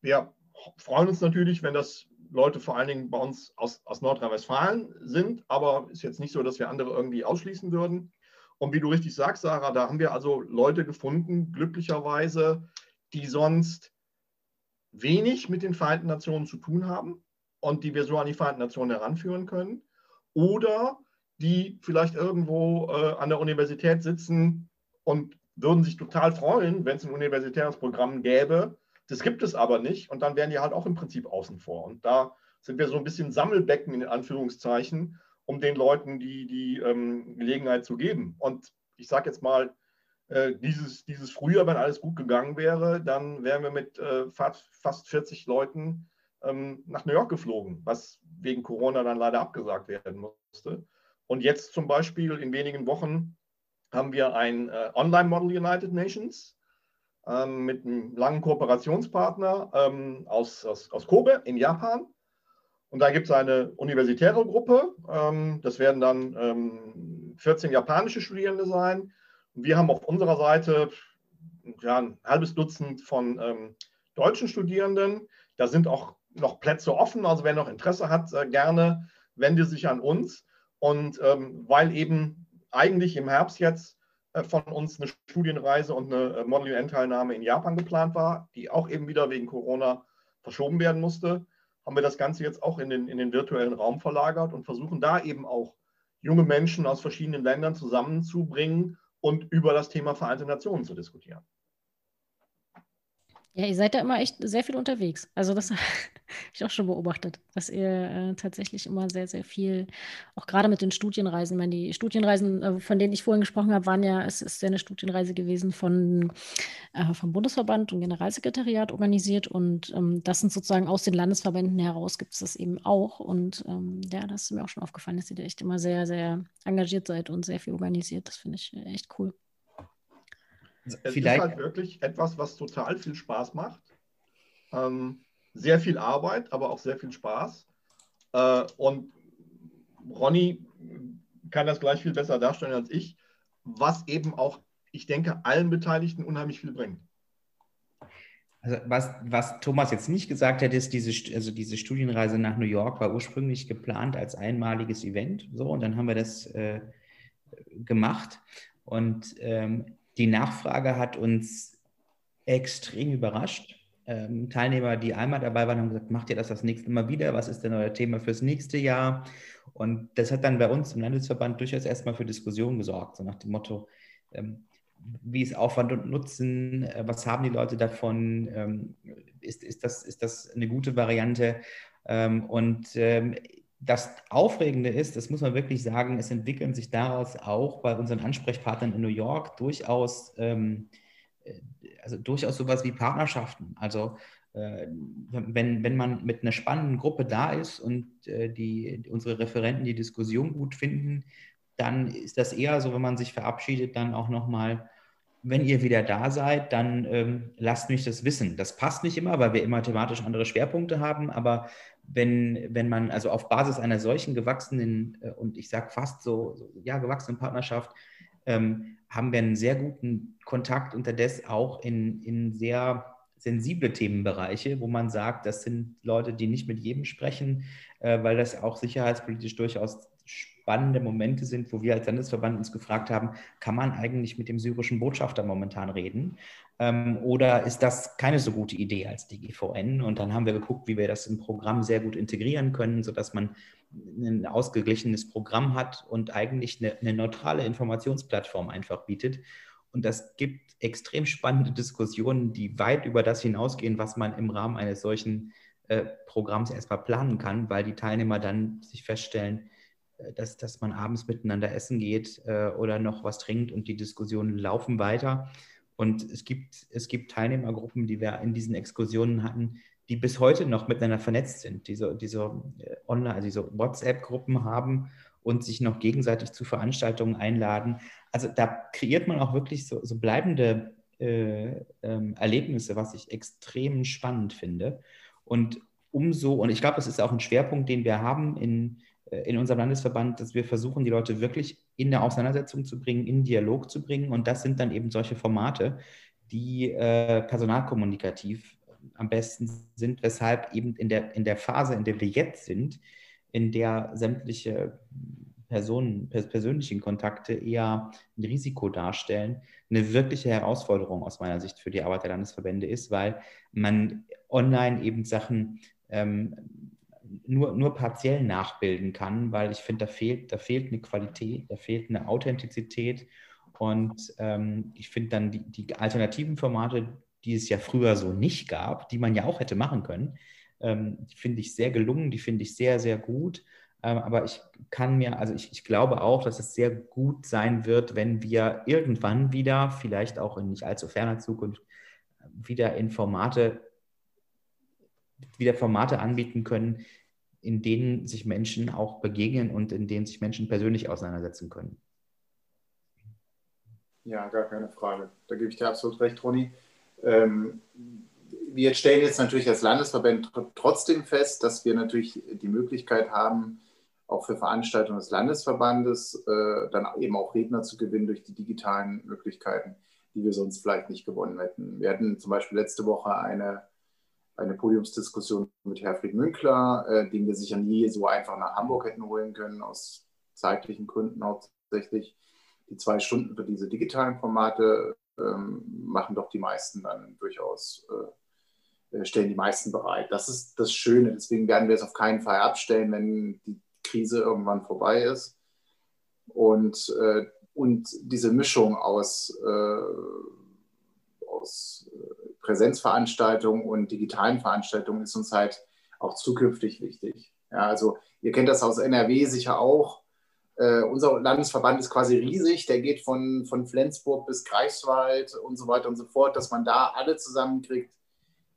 Wir freuen uns natürlich, wenn das Leute vor allen Dingen bei uns aus, aus Nordrhein-Westfalen sind, aber ist jetzt nicht so, dass wir andere irgendwie ausschließen würden. Und wie du richtig sagst, Sarah, da haben wir also Leute gefunden, glücklicherweise, die sonst wenig mit den Vereinten Nationen zu tun haben und die wir so an die Vereinten Nationen heranführen können. Oder die vielleicht irgendwo äh, an der Universität sitzen und würden sich total freuen, wenn es ein universitäres Programm gäbe. Das gibt es aber nicht und dann wären die halt auch im Prinzip außen vor. Und da sind wir so ein bisschen Sammelbecken in Anführungszeichen, um den Leuten die, die ähm, Gelegenheit zu geben. Und ich sage jetzt mal, äh, dieses, dieses Frühjahr, wenn alles gut gegangen wäre, dann wären wir mit äh, fast, fast 40 Leuten ähm, nach New York geflogen, was wegen Corona dann leider abgesagt werden musste. Und jetzt zum Beispiel in wenigen Wochen haben wir ein äh, Online-Model United Nations ähm, mit einem langen Kooperationspartner ähm, aus, aus, aus Kobe in Japan. Und da gibt es eine universitäre Gruppe. Ähm, das werden dann 14 ähm, japanische Studierende sein. Und wir haben auf unserer Seite ja, ein halbes Dutzend von ähm, deutschen Studierenden. Da sind auch noch Plätze offen. Also wer noch Interesse hat, äh, gerne wende sich an uns. Und ähm, weil eben eigentlich im Herbst jetzt äh, von uns eine Studienreise und eine äh, Model UN-Teilnahme in Japan geplant war, die auch eben wieder wegen Corona verschoben werden musste, haben wir das Ganze jetzt auch in den, in den virtuellen Raum verlagert und versuchen da eben auch junge Menschen aus verschiedenen Ländern zusammenzubringen und über das Thema Vereinte Nationen zu diskutieren. Ja, ihr seid da immer echt sehr viel unterwegs. Also das *laughs* habe ich auch schon beobachtet, dass ihr äh, tatsächlich immer sehr, sehr viel, auch gerade mit den Studienreisen, ich meine, die Studienreisen, äh, von denen ich vorhin gesprochen habe, waren ja, es ist ja eine Studienreise gewesen von, äh, vom Bundesverband und Generalsekretariat organisiert und ähm, das sind sozusagen aus den Landesverbänden heraus gibt es das eben auch und ähm, ja, das ist mir auch schon aufgefallen, dass ihr da echt immer sehr, sehr engagiert seid und sehr viel organisiert. Das finde ich äh, echt cool. Es Vielleicht. ist halt wirklich etwas, was total viel Spaß macht. Ähm, sehr viel Arbeit, aber auch sehr viel Spaß. Äh, und Ronny kann das gleich viel besser darstellen als ich, was eben auch, ich denke, allen Beteiligten unheimlich viel bringt. Also was, was Thomas jetzt nicht gesagt hat, ist, diese, also diese Studienreise nach New York war ursprünglich geplant als einmaliges Event. So, und dann haben wir das äh, gemacht. Und ähm, die Nachfrage hat uns extrem überrascht. Ähm, Teilnehmer, die einmal dabei waren, haben gesagt, macht ihr das das nächste Mal wieder? Was ist denn euer Thema fürs nächste Jahr? Und das hat dann bei uns im Landesverband durchaus erstmal für Diskussionen gesorgt, so nach dem Motto, ähm, wie ist Aufwand und Nutzen? Äh, was haben die Leute davon? Ähm, ist, ist, das, ist das eine gute Variante? Ähm, und ähm, das Aufregende ist, das muss man wirklich sagen, es entwickeln sich daraus auch bei unseren Ansprechpartnern in New York durchaus, ähm, äh, also durchaus sowas wie Partnerschaften. Also äh, wenn, wenn man mit einer spannenden Gruppe da ist und äh, die, unsere Referenten die Diskussion gut finden, dann ist das eher so, wenn man sich verabschiedet, dann auch nochmal wenn ihr wieder da seid, dann ähm, lasst mich das wissen. Das passt nicht immer, weil wir immer thematisch andere Schwerpunkte haben, aber wenn, wenn man also auf Basis einer solchen gewachsenen äh, und ich sage fast so, so, ja, gewachsenen Partnerschaft, ähm, haben wir einen sehr guten Kontakt unterdessen auch in, in sehr sensible Themenbereiche, wo man sagt, das sind Leute, die nicht mit jedem sprechen, äh, weil das auch sicherheitspolitisch durchaus spannende Momente sind, wo wir als Landesverband uns gefragt haben, kann man eigentlich mit dem syrischen Botschafter momentan reden? Ähm, oder ist das keine so gute Idee als DGVN? Und dann haben wir geguckt, wie wir das im Programm sehr gut integrieren können, sodass man ein ausgeglichenes Programm hat und eigentlich eine, eine neutrale Informationsplattform einfach bietet. Und das gibt extrem spannende Diskussionen, die weit über das hinausgehen, was man im Rahmen eines solchen äh, Programms erstmal planen kann, weil die Teilnehmer dann sich feststellen, äh, dass, dass man abends miteinander essen geht äh, oder noch was trinkt und die Diskussionen laufen weiter. Und es gibt, es gibt Teilnehmergruppen, die wir in diesen Exkursionen hatten, die bis heute noch miteinander vernetzt sind, die so, die so äh, online, also diese WhatsApp-Gruppen haben und sich noch gegenseitig zu Veranstaltungen einladen. Also da kreiert man auch wirklich so, so bleibende äh, ähm, Erlebnisse, was ich extrem spannend finde. Und umso, und ich glaube, das ist auch ein Schwerpunkt, den wir haben in, äh, in unserem Landesverband, dass wir versuchen, die Leute wirklich in der Auseinandersetzung zu bringen, in Dialog zu bringen. Und das sind dann eben solche Formate, die äh, personalkommunikativ am besten sind, weshalb eben in der, in der Phase, in der wir jetzt sind, in der sämtliche Personen, persönlichen Kontakte eher ein Risiko darstellen, eine wirkliche Herausforderung aus meiner Sicht für die Arbeit der Landesverbände ist, weil man online eben Sachen ähm, nur, nur partiell nachbilden kann, weil ich finde, da fehlt, da fehlt eine Qualität, da fehlt eine Authentizität. Und ähm, ich finde dann die, die, alternativen Formate, die es ja früher so nicht gab, die man ja auch hätte machen können, ähm, die finde ich sehr gelungen, die finde ich sehr, sehr gut. Ähm, aber ich kann mir, also ich, ich glaube auch, dass es sehr gut sein wird, wenn wir irgendwann wieder, vielleicht auch in nicht allzu ferner Zukunft, wieder in Formate wieder Formate anbieten können, in denen sich Menschen auch begegnen und in denen sich Menschen persönlich auseinandersetzen können. Ja, gar keine Frage. Da gebe ich dir absolut recht, Ronny. Ähm, wir stellen jetzt natürlich als Landesverband trotzdem fest, dass wir natürlich die Möglichkeit haben, auch für Veranstaltungen des Landesverbandes äh, dann eben auch Redner zu gewinnen durch die digitalen Möglichkeiten, die wir sonst vielleicht nicht gewonnen hätten. Wir hatten zum Beispiel letzte Woche eine eine Podiumsdiskussion mit Herfried Münkler, äh, den wir sicher nie so einfach nach Hamburg hätten holen können, aus zeitlichen Gründen hauptsächlich. Die zwei Stunden für diese digitalen Formate machen doch die meisten dann durchaus, äh, äh, stellen die meisten bereit. Das ist das Schöne. Deswegen werden wir es auf keinen Fall abstellen, wenn die Krise irgendwann vorbei ist. Und, äh, und diese Mischung aus, äh, aus äh, Präsenzveranstaltungen und digitalen Veranstaltungen ist uns halt auch zukünftig wichtig. Ja, also ihr kennt das aus NRW sicher auch. Äh, unser Landesverband ist quasi riesig, der geht von, von Flensburg bis Greifswald und so weiter und so fort, dass man da alle zusammenkriegt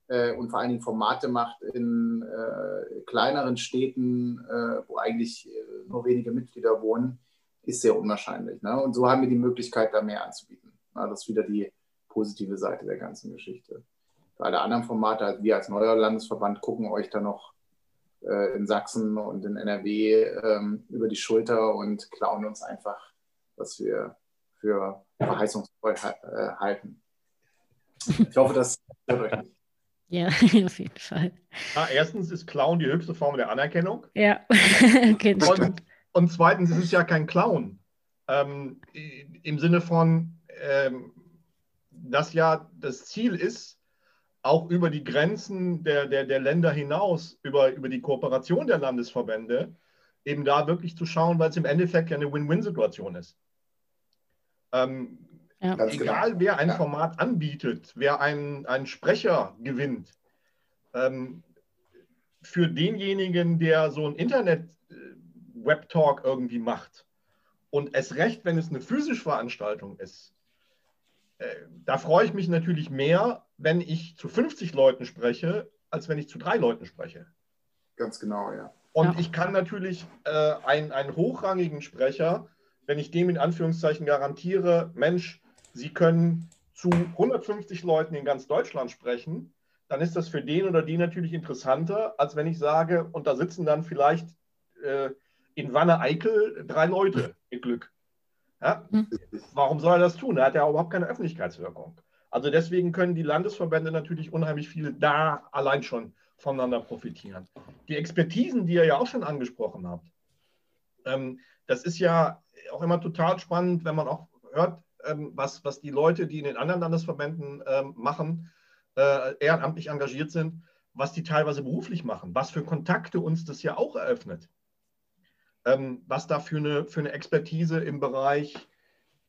äh, und vor allen Dingen Formate macht in äh, kleineren Städten, äh, wo eigentlich äh, nur wenige Mitglieder wohnen, ist sehr unwahrscheinlich. Ne? Und so haben wir die Möglichkeit, da mehr anzubieten. Na, das ist wieder die positive Seite der ganzen Geschichte. Für alle anderen Formate, also wir als neuer Landesverband gucken euch da noch äh, in Sachsen und in NRW ähm, über die Schulter und klauen uns einfach, was wir für verheißungsvoll äh, halten. Ich hoffe, das stört euch nicht. Ja, *laughs* auf jeden Fall. Ja, erstens ist Clown die höchste Form der Anerkennung. Ja, *laughs* okay, und, und, zweitens ist es ja kein Clown. Ähm, Im Sinne von, ähm, das ja das Ziel ist, auch über die Grenzen der, der, der Länder hinaus, über, über die Kooperation der Landesverbände, eben da wirklich zu schauen, weil es im Endeffekt ja eine Win-Win-Situation ist. Ähm, ja. Egal, genau. wer ein ja. Format anbietet, wer einen, einen Sprecher gewinnt, ähm, für denjenigen, der so ein Internet-Web-Talk äh, irgendwie macht und es recht, wenn es eine physische Veranstaltung ist, da freue ich mich natürlich mehr, wenn ich zu 50 Leuten spreche, als wenn ich zu drei Leuten spreche. Ganz genau, ja. Und ja. ich kann natürlich äh, einen, einen hochrangigen Sprecher, wenn ich dem in Anführungszeichen garantiere, Mensch, Sie können zu 150 Leuten in ganz Deutschland sprechen, dann ist das für den oder die natürlich interessanter, als wenn ich sage, und da sitzen dann vielleicht äh, in Wanne-Eickel drei Leute mit Glück. Ja? Hm. Warum soll er das tun? Er hat ja überhaupt keine Öffentlichkeitswirkung. Also deswegen können die Landesverbände natürlich unheimlich viel da allein schon voneinander profitieren. Die Expertisen, die ihr ja auch schon angesprochen habt, ähm, das ist ja auch immer total spannend, wenn man auch hört, ähm, was, was die Leute, die in den anderen Landesverbänden ähm, machen, äh, ehrenamtlich engagiert sind, was die teilweise beruflich machen, was für Kontakte uns das ja auch eröffnet was da für eine, für eine Expertise im Bereich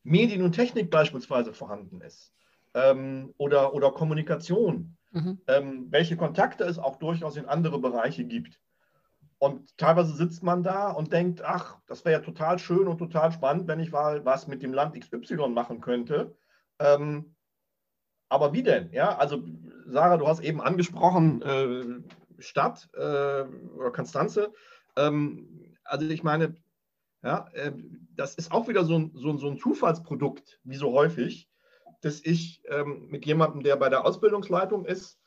Medien und Technik beispielsweise vorhanden ist ähm, oder, oder Kommunikation, mhm. ähm, welche Kontakte es auch durchaus in andere Bereiche gibt. und teilweise sitzt man da und denkt, ach, das wäre ja total schön und total spannend, wenn ich mal was mit dem Land XY machen könnte. Ähm, aber wie denn? Ja, also Sarah, du hast eben angesprochen, äh, Stadt äh, oder Konstanze. Ähm, also ich meine, ja, äh, das ist auch wieder so ein, so, so ein Zufallsprodukt, wie so häufig, dass ich ähm, mit jemandem, der bei der Ausbildungsleitung ist,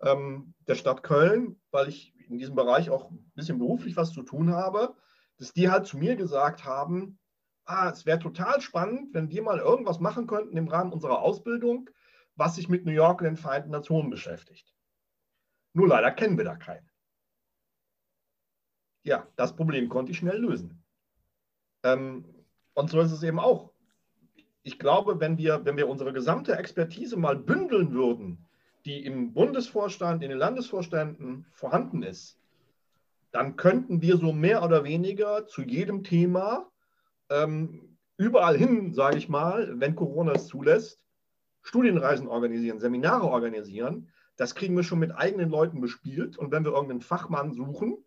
ähm, der Stadt Köln, weil ich in diesem Bereich auch ein bisschen beruflich was zu tun habe, dass die halt zu mir gesagt haben, ah, es wäre total spannend, wenn wir mal irgendwas machen könnten im Rahmen unserer Ausbildung, was sich mit New York und den Vereinten Nationen beschäftigt. Nur leider kennen wir da keinen. Ja, das Problem konnte ich schnell lösen. Ähm, und so ist es eben auch. Ich glaube, wenn wir, wenn wir unsere gesamte Expertise mal bündeln würden, die im Bundesvorstand, in den Landesvorständen vorhanden ist, dann könnten wir so mehr oder weniger zu jedem Thema ähm, überall hin, sage ich mal, wenn Corona es zulässt, Studienreisen organisieren, Seminare organisieren. Das kriegen wir schon mit eigenen Leuten bespielt. Und wenn wir irgendeinen Fachmann suchen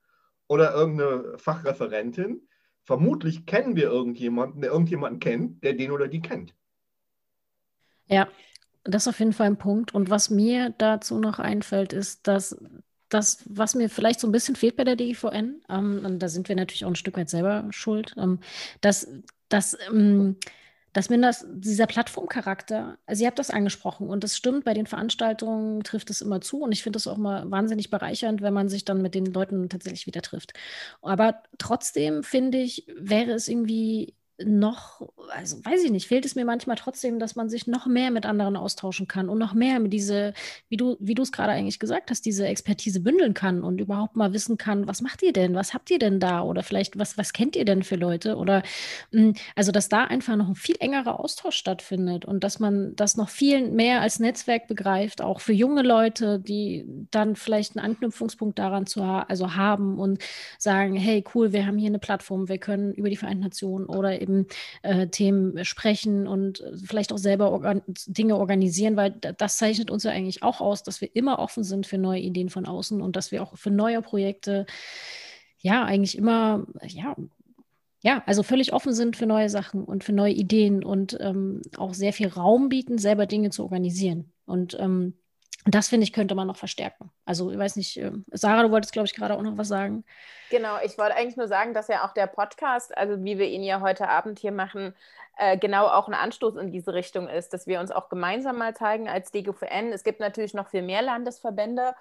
oder irgendeine Fachreferentin, vermutlich kennen wir irgendjemanden, der irgendjemanden kennt, der den oder die kennt. Ja, das ist auf jeden Fall ein Punkt. Und was mir dazu noch einfällt, ist, dass das, was mir vielleicht so ein bisschen fehlt bei der DIVN, ähm, und da sind wir natürlich auch ein Stück weit selber schuld, ähm, dass, dass, ähm, dass mir das, dieser Plattformcharakter, also ihr habt das angesprochen und das stimmt, bei den Veranstaltungen trifft es immer zu und ich finde es auch mal wahnsinnig bereichernd, wenn man sich dann mit den Leuten tatsächlich wieder trifft. Aber trotzdem finde ich, wäre es irgendwie noch, also weiß ich nicht, fehlt es mir manchmal trotzdem, dass man sich noch mehr mit anderen austauschen kann und noch mehr mit diese, wie du, wie du es gerade eigentlich gesagt hast, diese Expertise bündeln kann und überhaupt mal wissen kann, was macht ihr denn, was habt ihr denn da? Oder vielleicht was, was kennt ihr denn für Leute? Oder hm, also dass da einfach noch ein viel engerer Austausch stattfindet und dass man das noch viel mehr als Netzwerk begreift, auch für junge Leute, die dann vielleicht einen Anknüpfungspunkt daran zu ha also haben und sagen, hey cool, wir haben hier eine Plattform, wir können über die Vereinten Nationen oder eben eben äh, Themen sprechen und äh, vielleicht auch selber organ Dinge organisieren, weil das zeichnet uns ja eigentlich auch aus, dass wir immer offen sind für neue Ideen von außen und dass wir auch für neue Projekte ja eigentlich immer, ja, ja, also völlig offen sind für neue Sachen und für neue Ideen und ähm, auch sehr viel Raum bieten, selber Dinge zu organisieren. Und ähm, das finde ich, könnte man noch verstärken. Also, ich weiß nicht, ähm, Sarah, du wolltest, glaube ich, gerade auch noch was sagen. Genau, ich wollte eigentlich nur sagen, dass ja auch der Podcast, also wie wir ihn ja heute Abend hier machen, äh, genau auch ein Anstoß in diese Richtung ist, dass wir uns auch gemeinsam mal zeigen als DGVN. Es gibt natürlich noch viel mehr Landesverbände,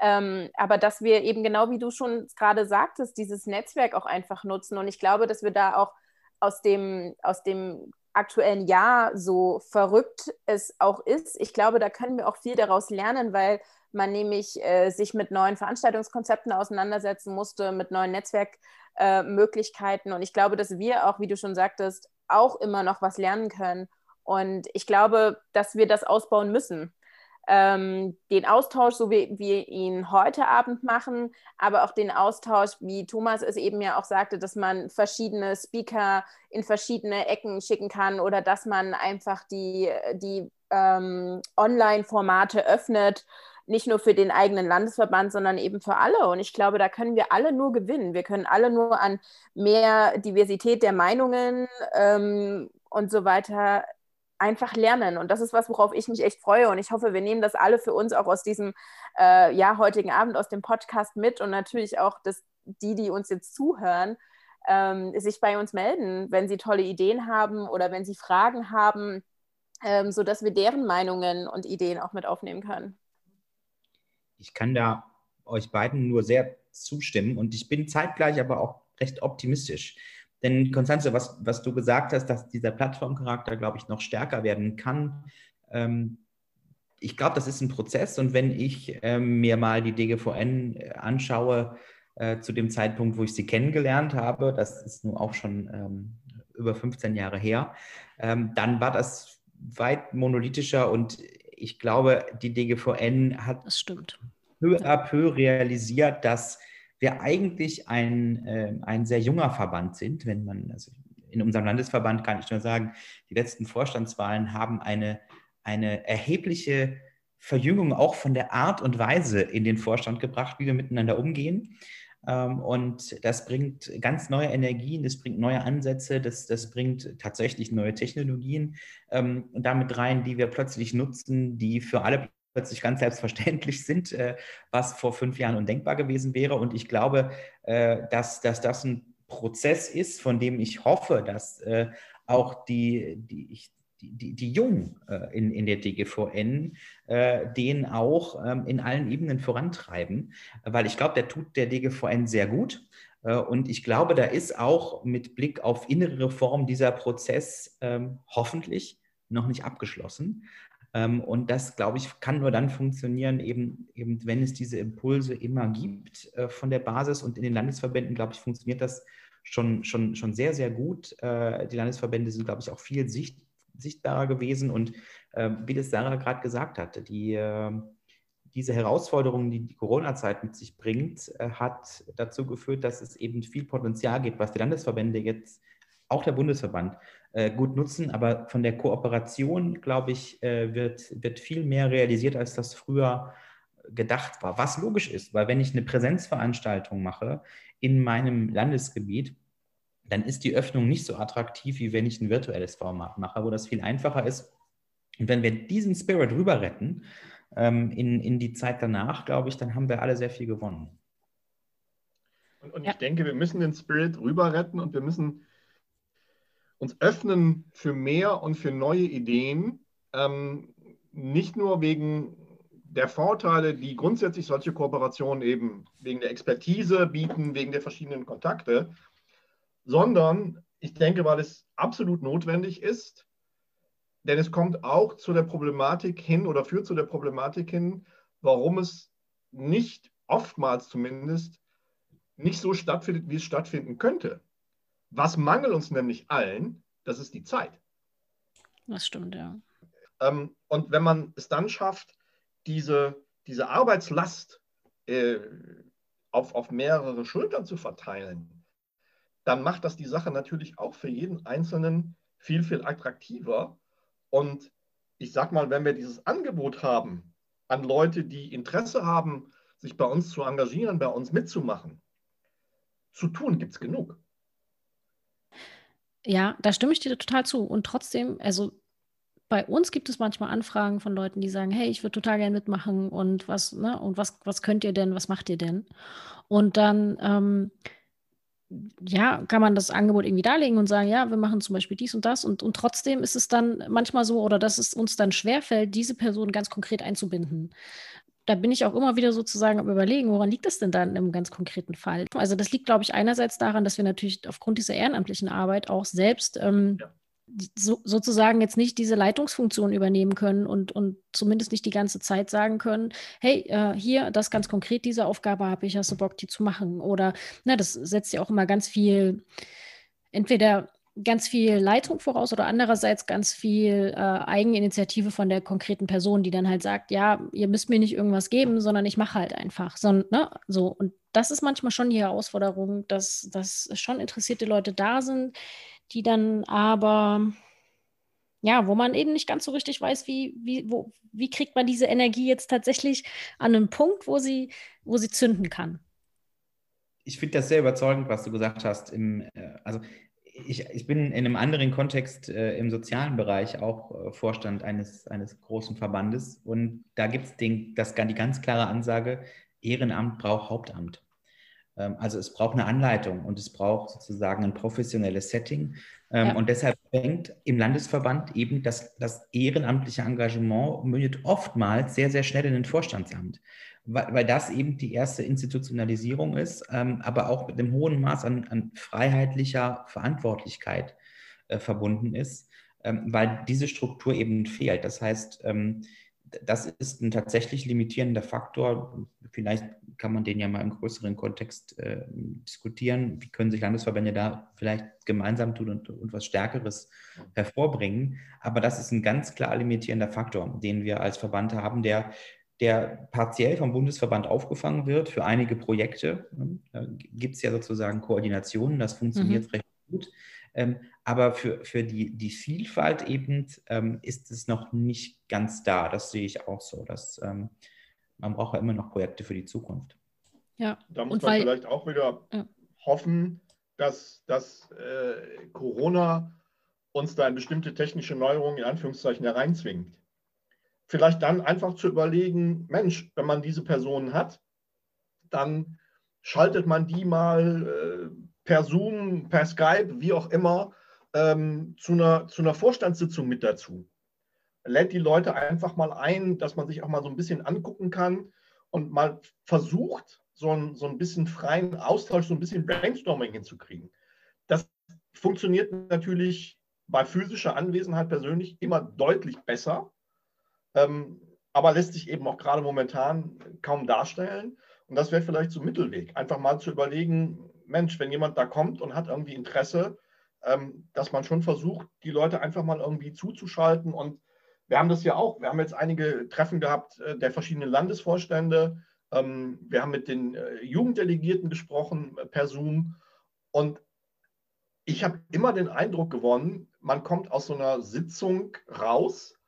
ähm, aber dass wir eben genau wie du schon gerade sagtest, dieses Netzwerk auch einfach nutzen. Und ich glaube, dass wir da auch aus dem, aus dem aktuellen Jahr, so verrückt es auch ist, ich glaube, da können wir auch viel daraus lernen, weil man nämlich äh, sich mit neuen Veranstaltungskonzepten auseinandersetzen musste, mit neuen Netzwerkmöglichkeiten. Äh, und ich glaube, dass wir auch, wie du schon sagtest, auch immer noch was lernen können. Und ich glaube, dass wir das ausbauen müssen ähm, den Austausch, so wie wir ihn heute Abend machen, aber auch den Austausch, wie Thomas es eben ja auch sagte, dass man verschiedene Speaker in verschiedene Ecken schicken kann oder dass man einfach die, die ähm, Online-Formate öffnet, nicht nur für den eigenen Landesverband, sondern eben für alle. Und ich glaube, da können wir alle nur gewinnen. Wir können alle nur an mehr Diversität der Meinungen ähm, und so weiter einfach lernen. Und das ist was, worauf ich mich echt freue. Und ich hoffe, wir nehmen das alle für uns auch aus diesem äh, ja, heutigen Abend, aus dem Podcast mit und natürlich auch, dass die, die uns jetzt zuhören, ähm, sich bei uns melden, wenn sie tolle Ideen haben oder wenn sie Fragen haben, ähm, sodass wir deren Meinungen und Ideen auch mit aufnehmen können. Ich kann da euch beiden nur sehr zustimmen und ich bin zeitgleich aber auch recht optimistisch. Denn Konstanze, was, was du gesagt hast, dass dieser Plattformcharakter, glaube ich, noch stärker werden kann, ähm, ich glaube, das ist ein Prozess und wenn ich ähm, mir mal die DGVN äh, anschaue, äh, zu dem Zeitpunkt, wo ich sie kennengelernt habe, das ist nun auch schon ähm, über 15 Jahre her, ähm, dann war das weit monolithischer und ich glaube, die DGVN hat das stimmt. peu à peu realisiert, dass wir eigentlich ein, äh, ein sehr junger Verband sind, wenn man, also in unserem Landesverband kann ich nur sagen, die letzten Vorstandswahlen haben eine, eine erhebliche Verjüngung auch von der Art und Weise in den Vorstand gebracht, wie wir miteinander umgehen. Ähm, und das bringt ganz neue Energien, das bringt neue Ansätze, das, das bringt tatsächlich neue Technologien ähm, damit rein, die wir plötzlich nutzen, die für alle plötzlich ganz selbstverständlich *laughs* sind, äh, was vor fünf Jahren undenkbar gewesen wäre. Und ich glaube, äh, dass, dass das ein Prozess ist, von dem ich hoffe, dass äh, auch die, die, ich, die, die Jungen in, in der DGVN den auch ähm, in allen Ebenen vorantreiben, weil ich glaube, der tut der DGVN sehr gut. Und ich glaube, da ist auch mit Blick auf innere Reform dieser Prozess ähm, hoffentlich noch nicht abgeschlossen. Ähm, und das, glaube ich, kann nur dann funktionieren, eben, eben wenn es diese Impulse immer gibt äh, von der Basis. Und in den Landesverbänden, glaube ich, funktioniert das schon, schon, schon sehr, sehr gut. Äh, die Landesverbände sind, glaube ich, auch viel sicht, sichtbarer gewesen. Und äh, wie das Sarah gerade gesagt hatte, die, äh, diese Herausforderungen, die die Corona-Zeit mit sich bringt, äh, hat dazu geführt, dass es eben viel Potenzial gibt, was die Landesverbände jetzt, auch der Bundesverband, äh, gut nutzen. Aber von der Kooperation, glaube ich, äh, wird, wird viel mehr realisiert, als das früher gedacht war. Was logisch ist, weil wenn ich eine Präsenzveranstaltung mache in meinem Landesgebiet, dann ist die Öffnung nicht so attraktiv, wie wenn ich ein virtuelles Format mache, wo das viel einfacher ist. Und wenn wir diesen Spirit rüber retten ähm, in, in die Zeit danach, glaube ich, dann haben wir alle sehr viel gewonnen. Und, und ja. ich denke, wir müssen den Spirit rüber retten und wir müssen uns öffnen für mehr und für neue Ideen. Ähm, nicht nur wegen der Vorteile, die grundsätzlich solche Kooperationen eben wegen der Expertise bieten, wegen der verschiedenen Kontakte, sondern ich denke, weil es absolut notwendig ist, denn es kommt auch zu der Problematik hin oder führt zu der Problematik hin, warum es nicht oftmals zumindest nicht so stattfindet, wie es stattfinden könnte. Was mangelt uns nämlich allen? Das ist die Zeit. Das stimmt, ja. Ähm, und wenn man es dann schafft, diese, diese Arbeitslast äh, auf, auf mehrere Schultern zu verteilen, dann macht das die Sache natürlich auch für jeden Einzelnen viel, viel attraktiver. Und ich sag mal, wenn wir dieses Angebot haben an Leute, die Interesse haben, sich bei uns zu engagieren, bei uns mitzumachen, zu tun gibt es genug. Ja, da stimme ich dir total zu. Und trotzdem, also bei uns gibt es manchmal Anfragen von Leuten, die sagen, hey, ich würde total gerne mitmachen und was, ne, und was, was könnt ihr denn, was macht ihr denn? Und dann, ähm, ja, kann man das Angebot irgendwie darlegen und sagen, ja, wir machen zum Beispiel dies und das. Und, und trotzdem ist es dann manchmal so, oder dass es uns dann schwerfällt, diese Person ganz konkret einzubinden da bin ich auch immer wieder sozusagen am Überlegen, woran liegt das denn dann im ganz konkreten Fall? Also das liegt, glaube ich, einerseits daran, dass wir natürlich aufgrund dieser ehrenamtlichen Arbeit auch selbst ähm, ja. so, sozusagen jetzt nicht diese Leitungsfunktion übernehmen können und, und zumindest nicht die ganze Zeit sagen können, hey, äh, hier, das ganz konkret, diese Aufgabe habe ich, hast du Bock, die zu machen? Oder, na, das setzt ja auch immer ganz viel, entweder ganz viel Leitung voraus oder andererseits ganz viel äh, Eigeninitiative von der konkreten Person, die dann halt sagt, ja, ihr müsst mir nicht irgendwas geben, sondern ich mache halt einfach. So, ne? so, und das ist manchmal schon die Herausforderung, dass, dass schon interessierte Leute da sind, die dann aber, ja, wo man eben nicht ganz so richtig weiß, wie, wie, wo, wie kriegt man diese Energie jetzt tatsächlich an einen Punkt, wo sie, wo sie zünden kann ich finde das sehr überzeugend, was du gesagt hast. Im, äh, also ich, ich bin in einem anderen Kontext äh, im sozialen Bereich auch äh, Vorstand eines, eines großen Verbandes und da gibt es die ganz klare Ansage, Ehrenamt braucht Hauptamt. Ähm, also es braucht eine Anleitung und es braucht sozusagen ein professionelles Setting. Ähm, ja. Und deshalb fängt im Landesverband eben das, das ehrenamtliche Engagement mündet oftmals sehr, sehr schnell in den Vorstandsamt weil, weil das eben die erste Institutionalisierung ist, ähm, aber auch mit einem hohen Maß an, an freiheitlicher Verantwortlichkeit äh, verbunden ist, ähm, weil diese Struktur eben fehlt. Das heißt, ähm, das ist ein tatsächlich limitierender Faktor. Vielleicht kann man den ja mal im größeren Kontext äh, diskutieren. Wie können sich Landesverbände da vielleicht gemeinsam tun und, und, was Stärkeres hervorbringen? Aber das ist ein ganz klar limitierender Faktor, den wir als Verband haben, der der partiell vom Bundesverband aufgefangen wird für einige Projekte. Da gibt es ja sozusagen Koordinationen, das funktioniert mhm. recht gut. Ähm, aber für, für die, die Vielfalt eben ähm, ist es noch nicht ganz da. Das sehe ich auch so. Dass, ähm, man braucht ja immer noch Projekte für die Zukunft. Ja. Da muss und man weil, vielleicht auch wieder ja. hoffen, dass, dass äh, Corona uns da in bestimmte technische Neuerungen in Anführungszeichen hereinzwingt. Vielleicht dann einfach zu überlegen, Mensch, wenn man diese Personen hat, dann schaltet man die mal äh, per Zoom, per Skype, wie auch immer, ähm, zu, einer, zu einer Vorstandssitzung mit dazu. Lädt die Leute einfach mal ein, dass man sich auch mal so ein bisschen angucken kann und mal versucht, so ein, so ein bisschen freien Austausch, so ein bisschen Brainstorming hinzukriegen. Das funktioniert natürlich bei physischer Anwesenheit persönlich immer deutlich besser, aber lässt sich eben auch gerade momentan kaum darstellen. Und das wäre vielleicht so ein Mittelweg, einfach mal zu überlegen, Mensch, wenn jemand da kommt und hat irgendwie Interesse, ähm, dass man schon versucht, die Leute einfach mal irgendwie zuzuschalten. Und wir haben das ja auch, wir haben jetzt einige Treffen gehabt äh, der verschiedenen Landesvorstände. Ähm, wir haben mit den äh, Jugenddelegierten gesprochen äh, per Zoom. Und ich habe immer den Eindruck gewonnen, man kommt aus so einer Sitzung raus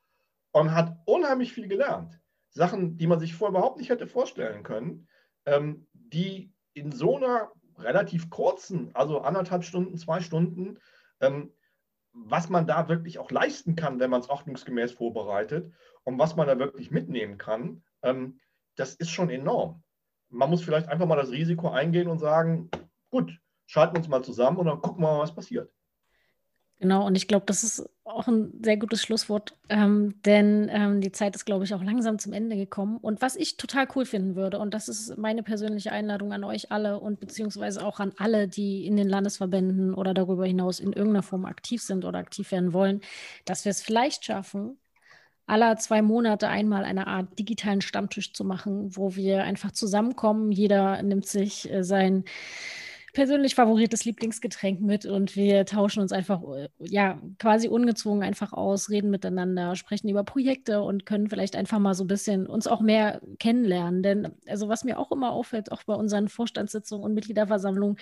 und hat unheimlich viel gelernt. Sachen, die man sich vorher überhaupt nicht hätte vorstellen können, ähm, die in so einer relativ kurzen, also anderthalb Stunden, zwei Stunden, ähm, was man da wirklich auch leisten kann, wenn man es ordnungsgemäß vorbereitet und was man da wirklich mitnehmen kann, ähm, das ist schon enorm. Man muss vielleicht einfach mal das Risiko eingehen und sagen, gut, schalten wir uns mal zusammen und dann gucken wir mal, was passiert. Genau, und ich glaube, das ist auch ein sehr gutes Schlusswort, ähm, denn ähm, die Zeit ist, glaube ich, auch langsam zum Ende gekommen. Und was ich total cool finden würde, und das ist meine persönliche Einladung an euch alle und beziehungsweise auch an alle, die in den Landesverbänden oder darüber hinaus in irgendeiner Form aktiv sind oder aktiv werden wollen, dass wir es vielleicht schaffen, aller zwei Monate einmal eine Art digitalen Stammtisch zu machen, wo wir einfach zusammenkommen. Jeder nimmt sich äh, sein persönlich favoriertes Lieblingsgetränk mit und wir tauschen uns einfach, äh, ja, quasi ungezwungen einfach aus, reden miteinander, sprechen über Projekte und können vielleicht einfach mal so ein bisschen uns auch mehr kennenlernen. Denn, also was mir auch immer auffällt, auch bei unseren Vorstandssitzungen und Mitgliederversammlungen,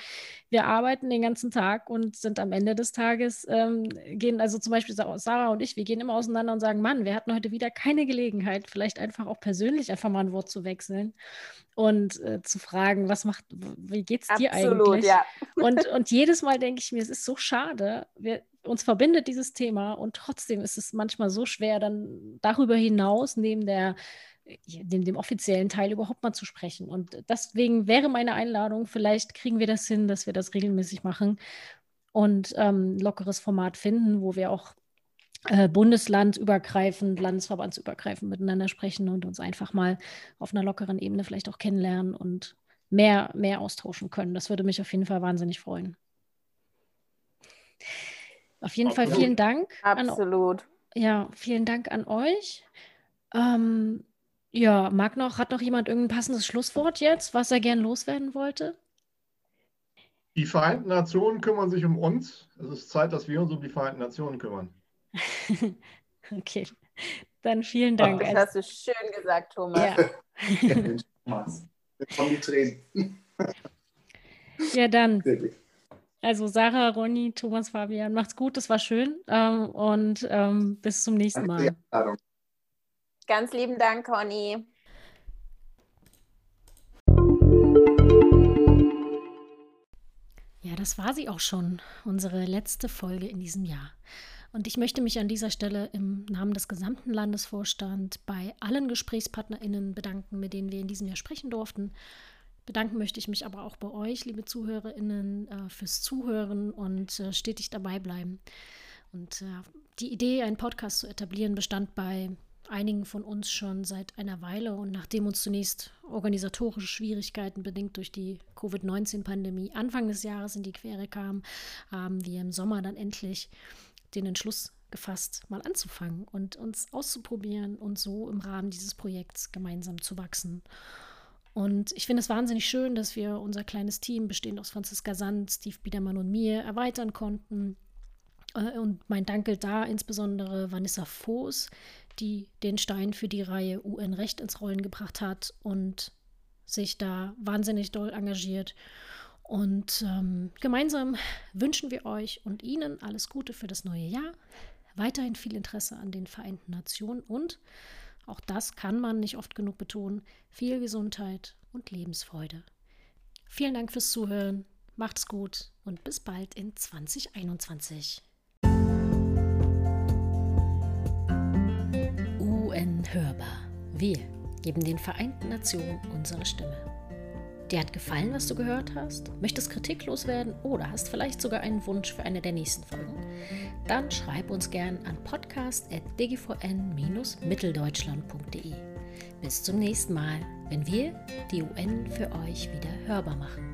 wir arbeiten den ganzen Tag und sind am Ende des Tages, ähm, gehen, also zum Beispiel Sarah und ich, wir gehen immer auseinander und sagen, Mann, wir hatten heute wieder keine Gelegenheit, vielleicht einfach auch persönlich einfach mal ein Wort zu wechseln und äh, zu fragen, was macht, wie geht's dir Absolut, eigentlich? Ja. *laughs* Und, und jedes Mal denke ich mir, es ist so schade, wir, uns verbindet dieses Thema und trotzdem ist es manchmal so schwer, dann darüber hinaus neben der dem, dem offiziellen Teil überhaupt mal zu sprechen. Und deswegen wäre meine Einladung, vielleicht kriegen wir das hin, dass wir das regelmäßig machen und ähm, lockeres Format finden, wo wir auch äh, bundeslandübergreifend, landesverbandsübergreifend miteinander sprechen und uns einfach mal auf einer lockeren Ebene vielleicht auch kennenlernen und mehr, mehr austauschen können. Das würde mich auf jeden Fall wahnsinnig freuen. Auf jeden Absolut. Fall vielen Dank. Absolut. An, ja, vielen Dank an euch. Ähm, ja, mag noch, hat noch jemand irgendein passendes Schlusswort jetzt, was er gern loswerden wollte? Die Vereinten Nationen kümmern sich um uns. Es ist Zeit, dass wir uns um die Vereinten Nationen kümmern. *laughs* okay, dann vielen Dank. Das hast du schön gesagt, Thomas. Ja. *laughs* Kommen die Tränen. *laughs* Ja, dann. Also Sarah, Ronny, Thomas, Fabian, macht's gut, das war schön ähm, und ähm, bis zum nächsten Mal. Ganz lieben Dank, Conny. Ja, das war sie auch schon, unsere letzte Folge in diesem Jahr. Und ich möchte mich an dieser Stelle im Namen des gesamten Landesvorstands bei allen GesprächspartnerInnen bedanken, mit denen wir in diesem Jahr sprechen durften. Bedanken möchte ich mich aber auch bei euch, liebe ZuhörerInnen, äh, fürs Zuhören und äh, stetig dabei bleiben. Und äh, die Idee, einen Podcast zu etablieren, bestand bei einigen von uns schon seit einer Weile. Und nachdem uns zunächst organisatorische Schwierigkeiten bedingt durch die Covid-19-Pandemie Anfang des Jahres in die Quere kamen, haben wir im Sommer dann endlich den Entschluss gefasst, mal anzufangen und uns auszuprobieren und so im Rahmen dieses Projekts gemeinsam zu wachsen. Und ich finde es wahnsinnig schön, dass wir unser kleines Team, bestehend aus Franziska Sand, Steve Biedermann und mir, erweitern konnten. Äh, und mein Dank gilt da insbesondere Vanessa Voß, die den Stein für die Reihe UN Recht ins Rollen gebracht hat und sich da wahnsinnig doll engagiert. Und ähm, gemeinsam wünschen wir euch und Ihnen alles Gute für das neue Jahr, weiterhin viel Interesse an den Vereinten Nationen und, auch das kann man nicht oft genug betonen, viel Gesundheit und Lebensfreude. Vielen Dank fürs Zuhören. Macht's gut und bis bald in 2021. UN Hörbar. Wir geben den Vereinten Nationen unsere Stimme. Dir hat gefallen, was du gehört hast? Möchtest kritiklos werden oder hast vielleicht sogar einen Wunsch für eine der nächsten Folgen? Dann schreib uns gern an podcast.dgvn-mitteldeutschland.de. Bis zum nächsten Mal, wenn wir die UN für euch wieder hörbar machen.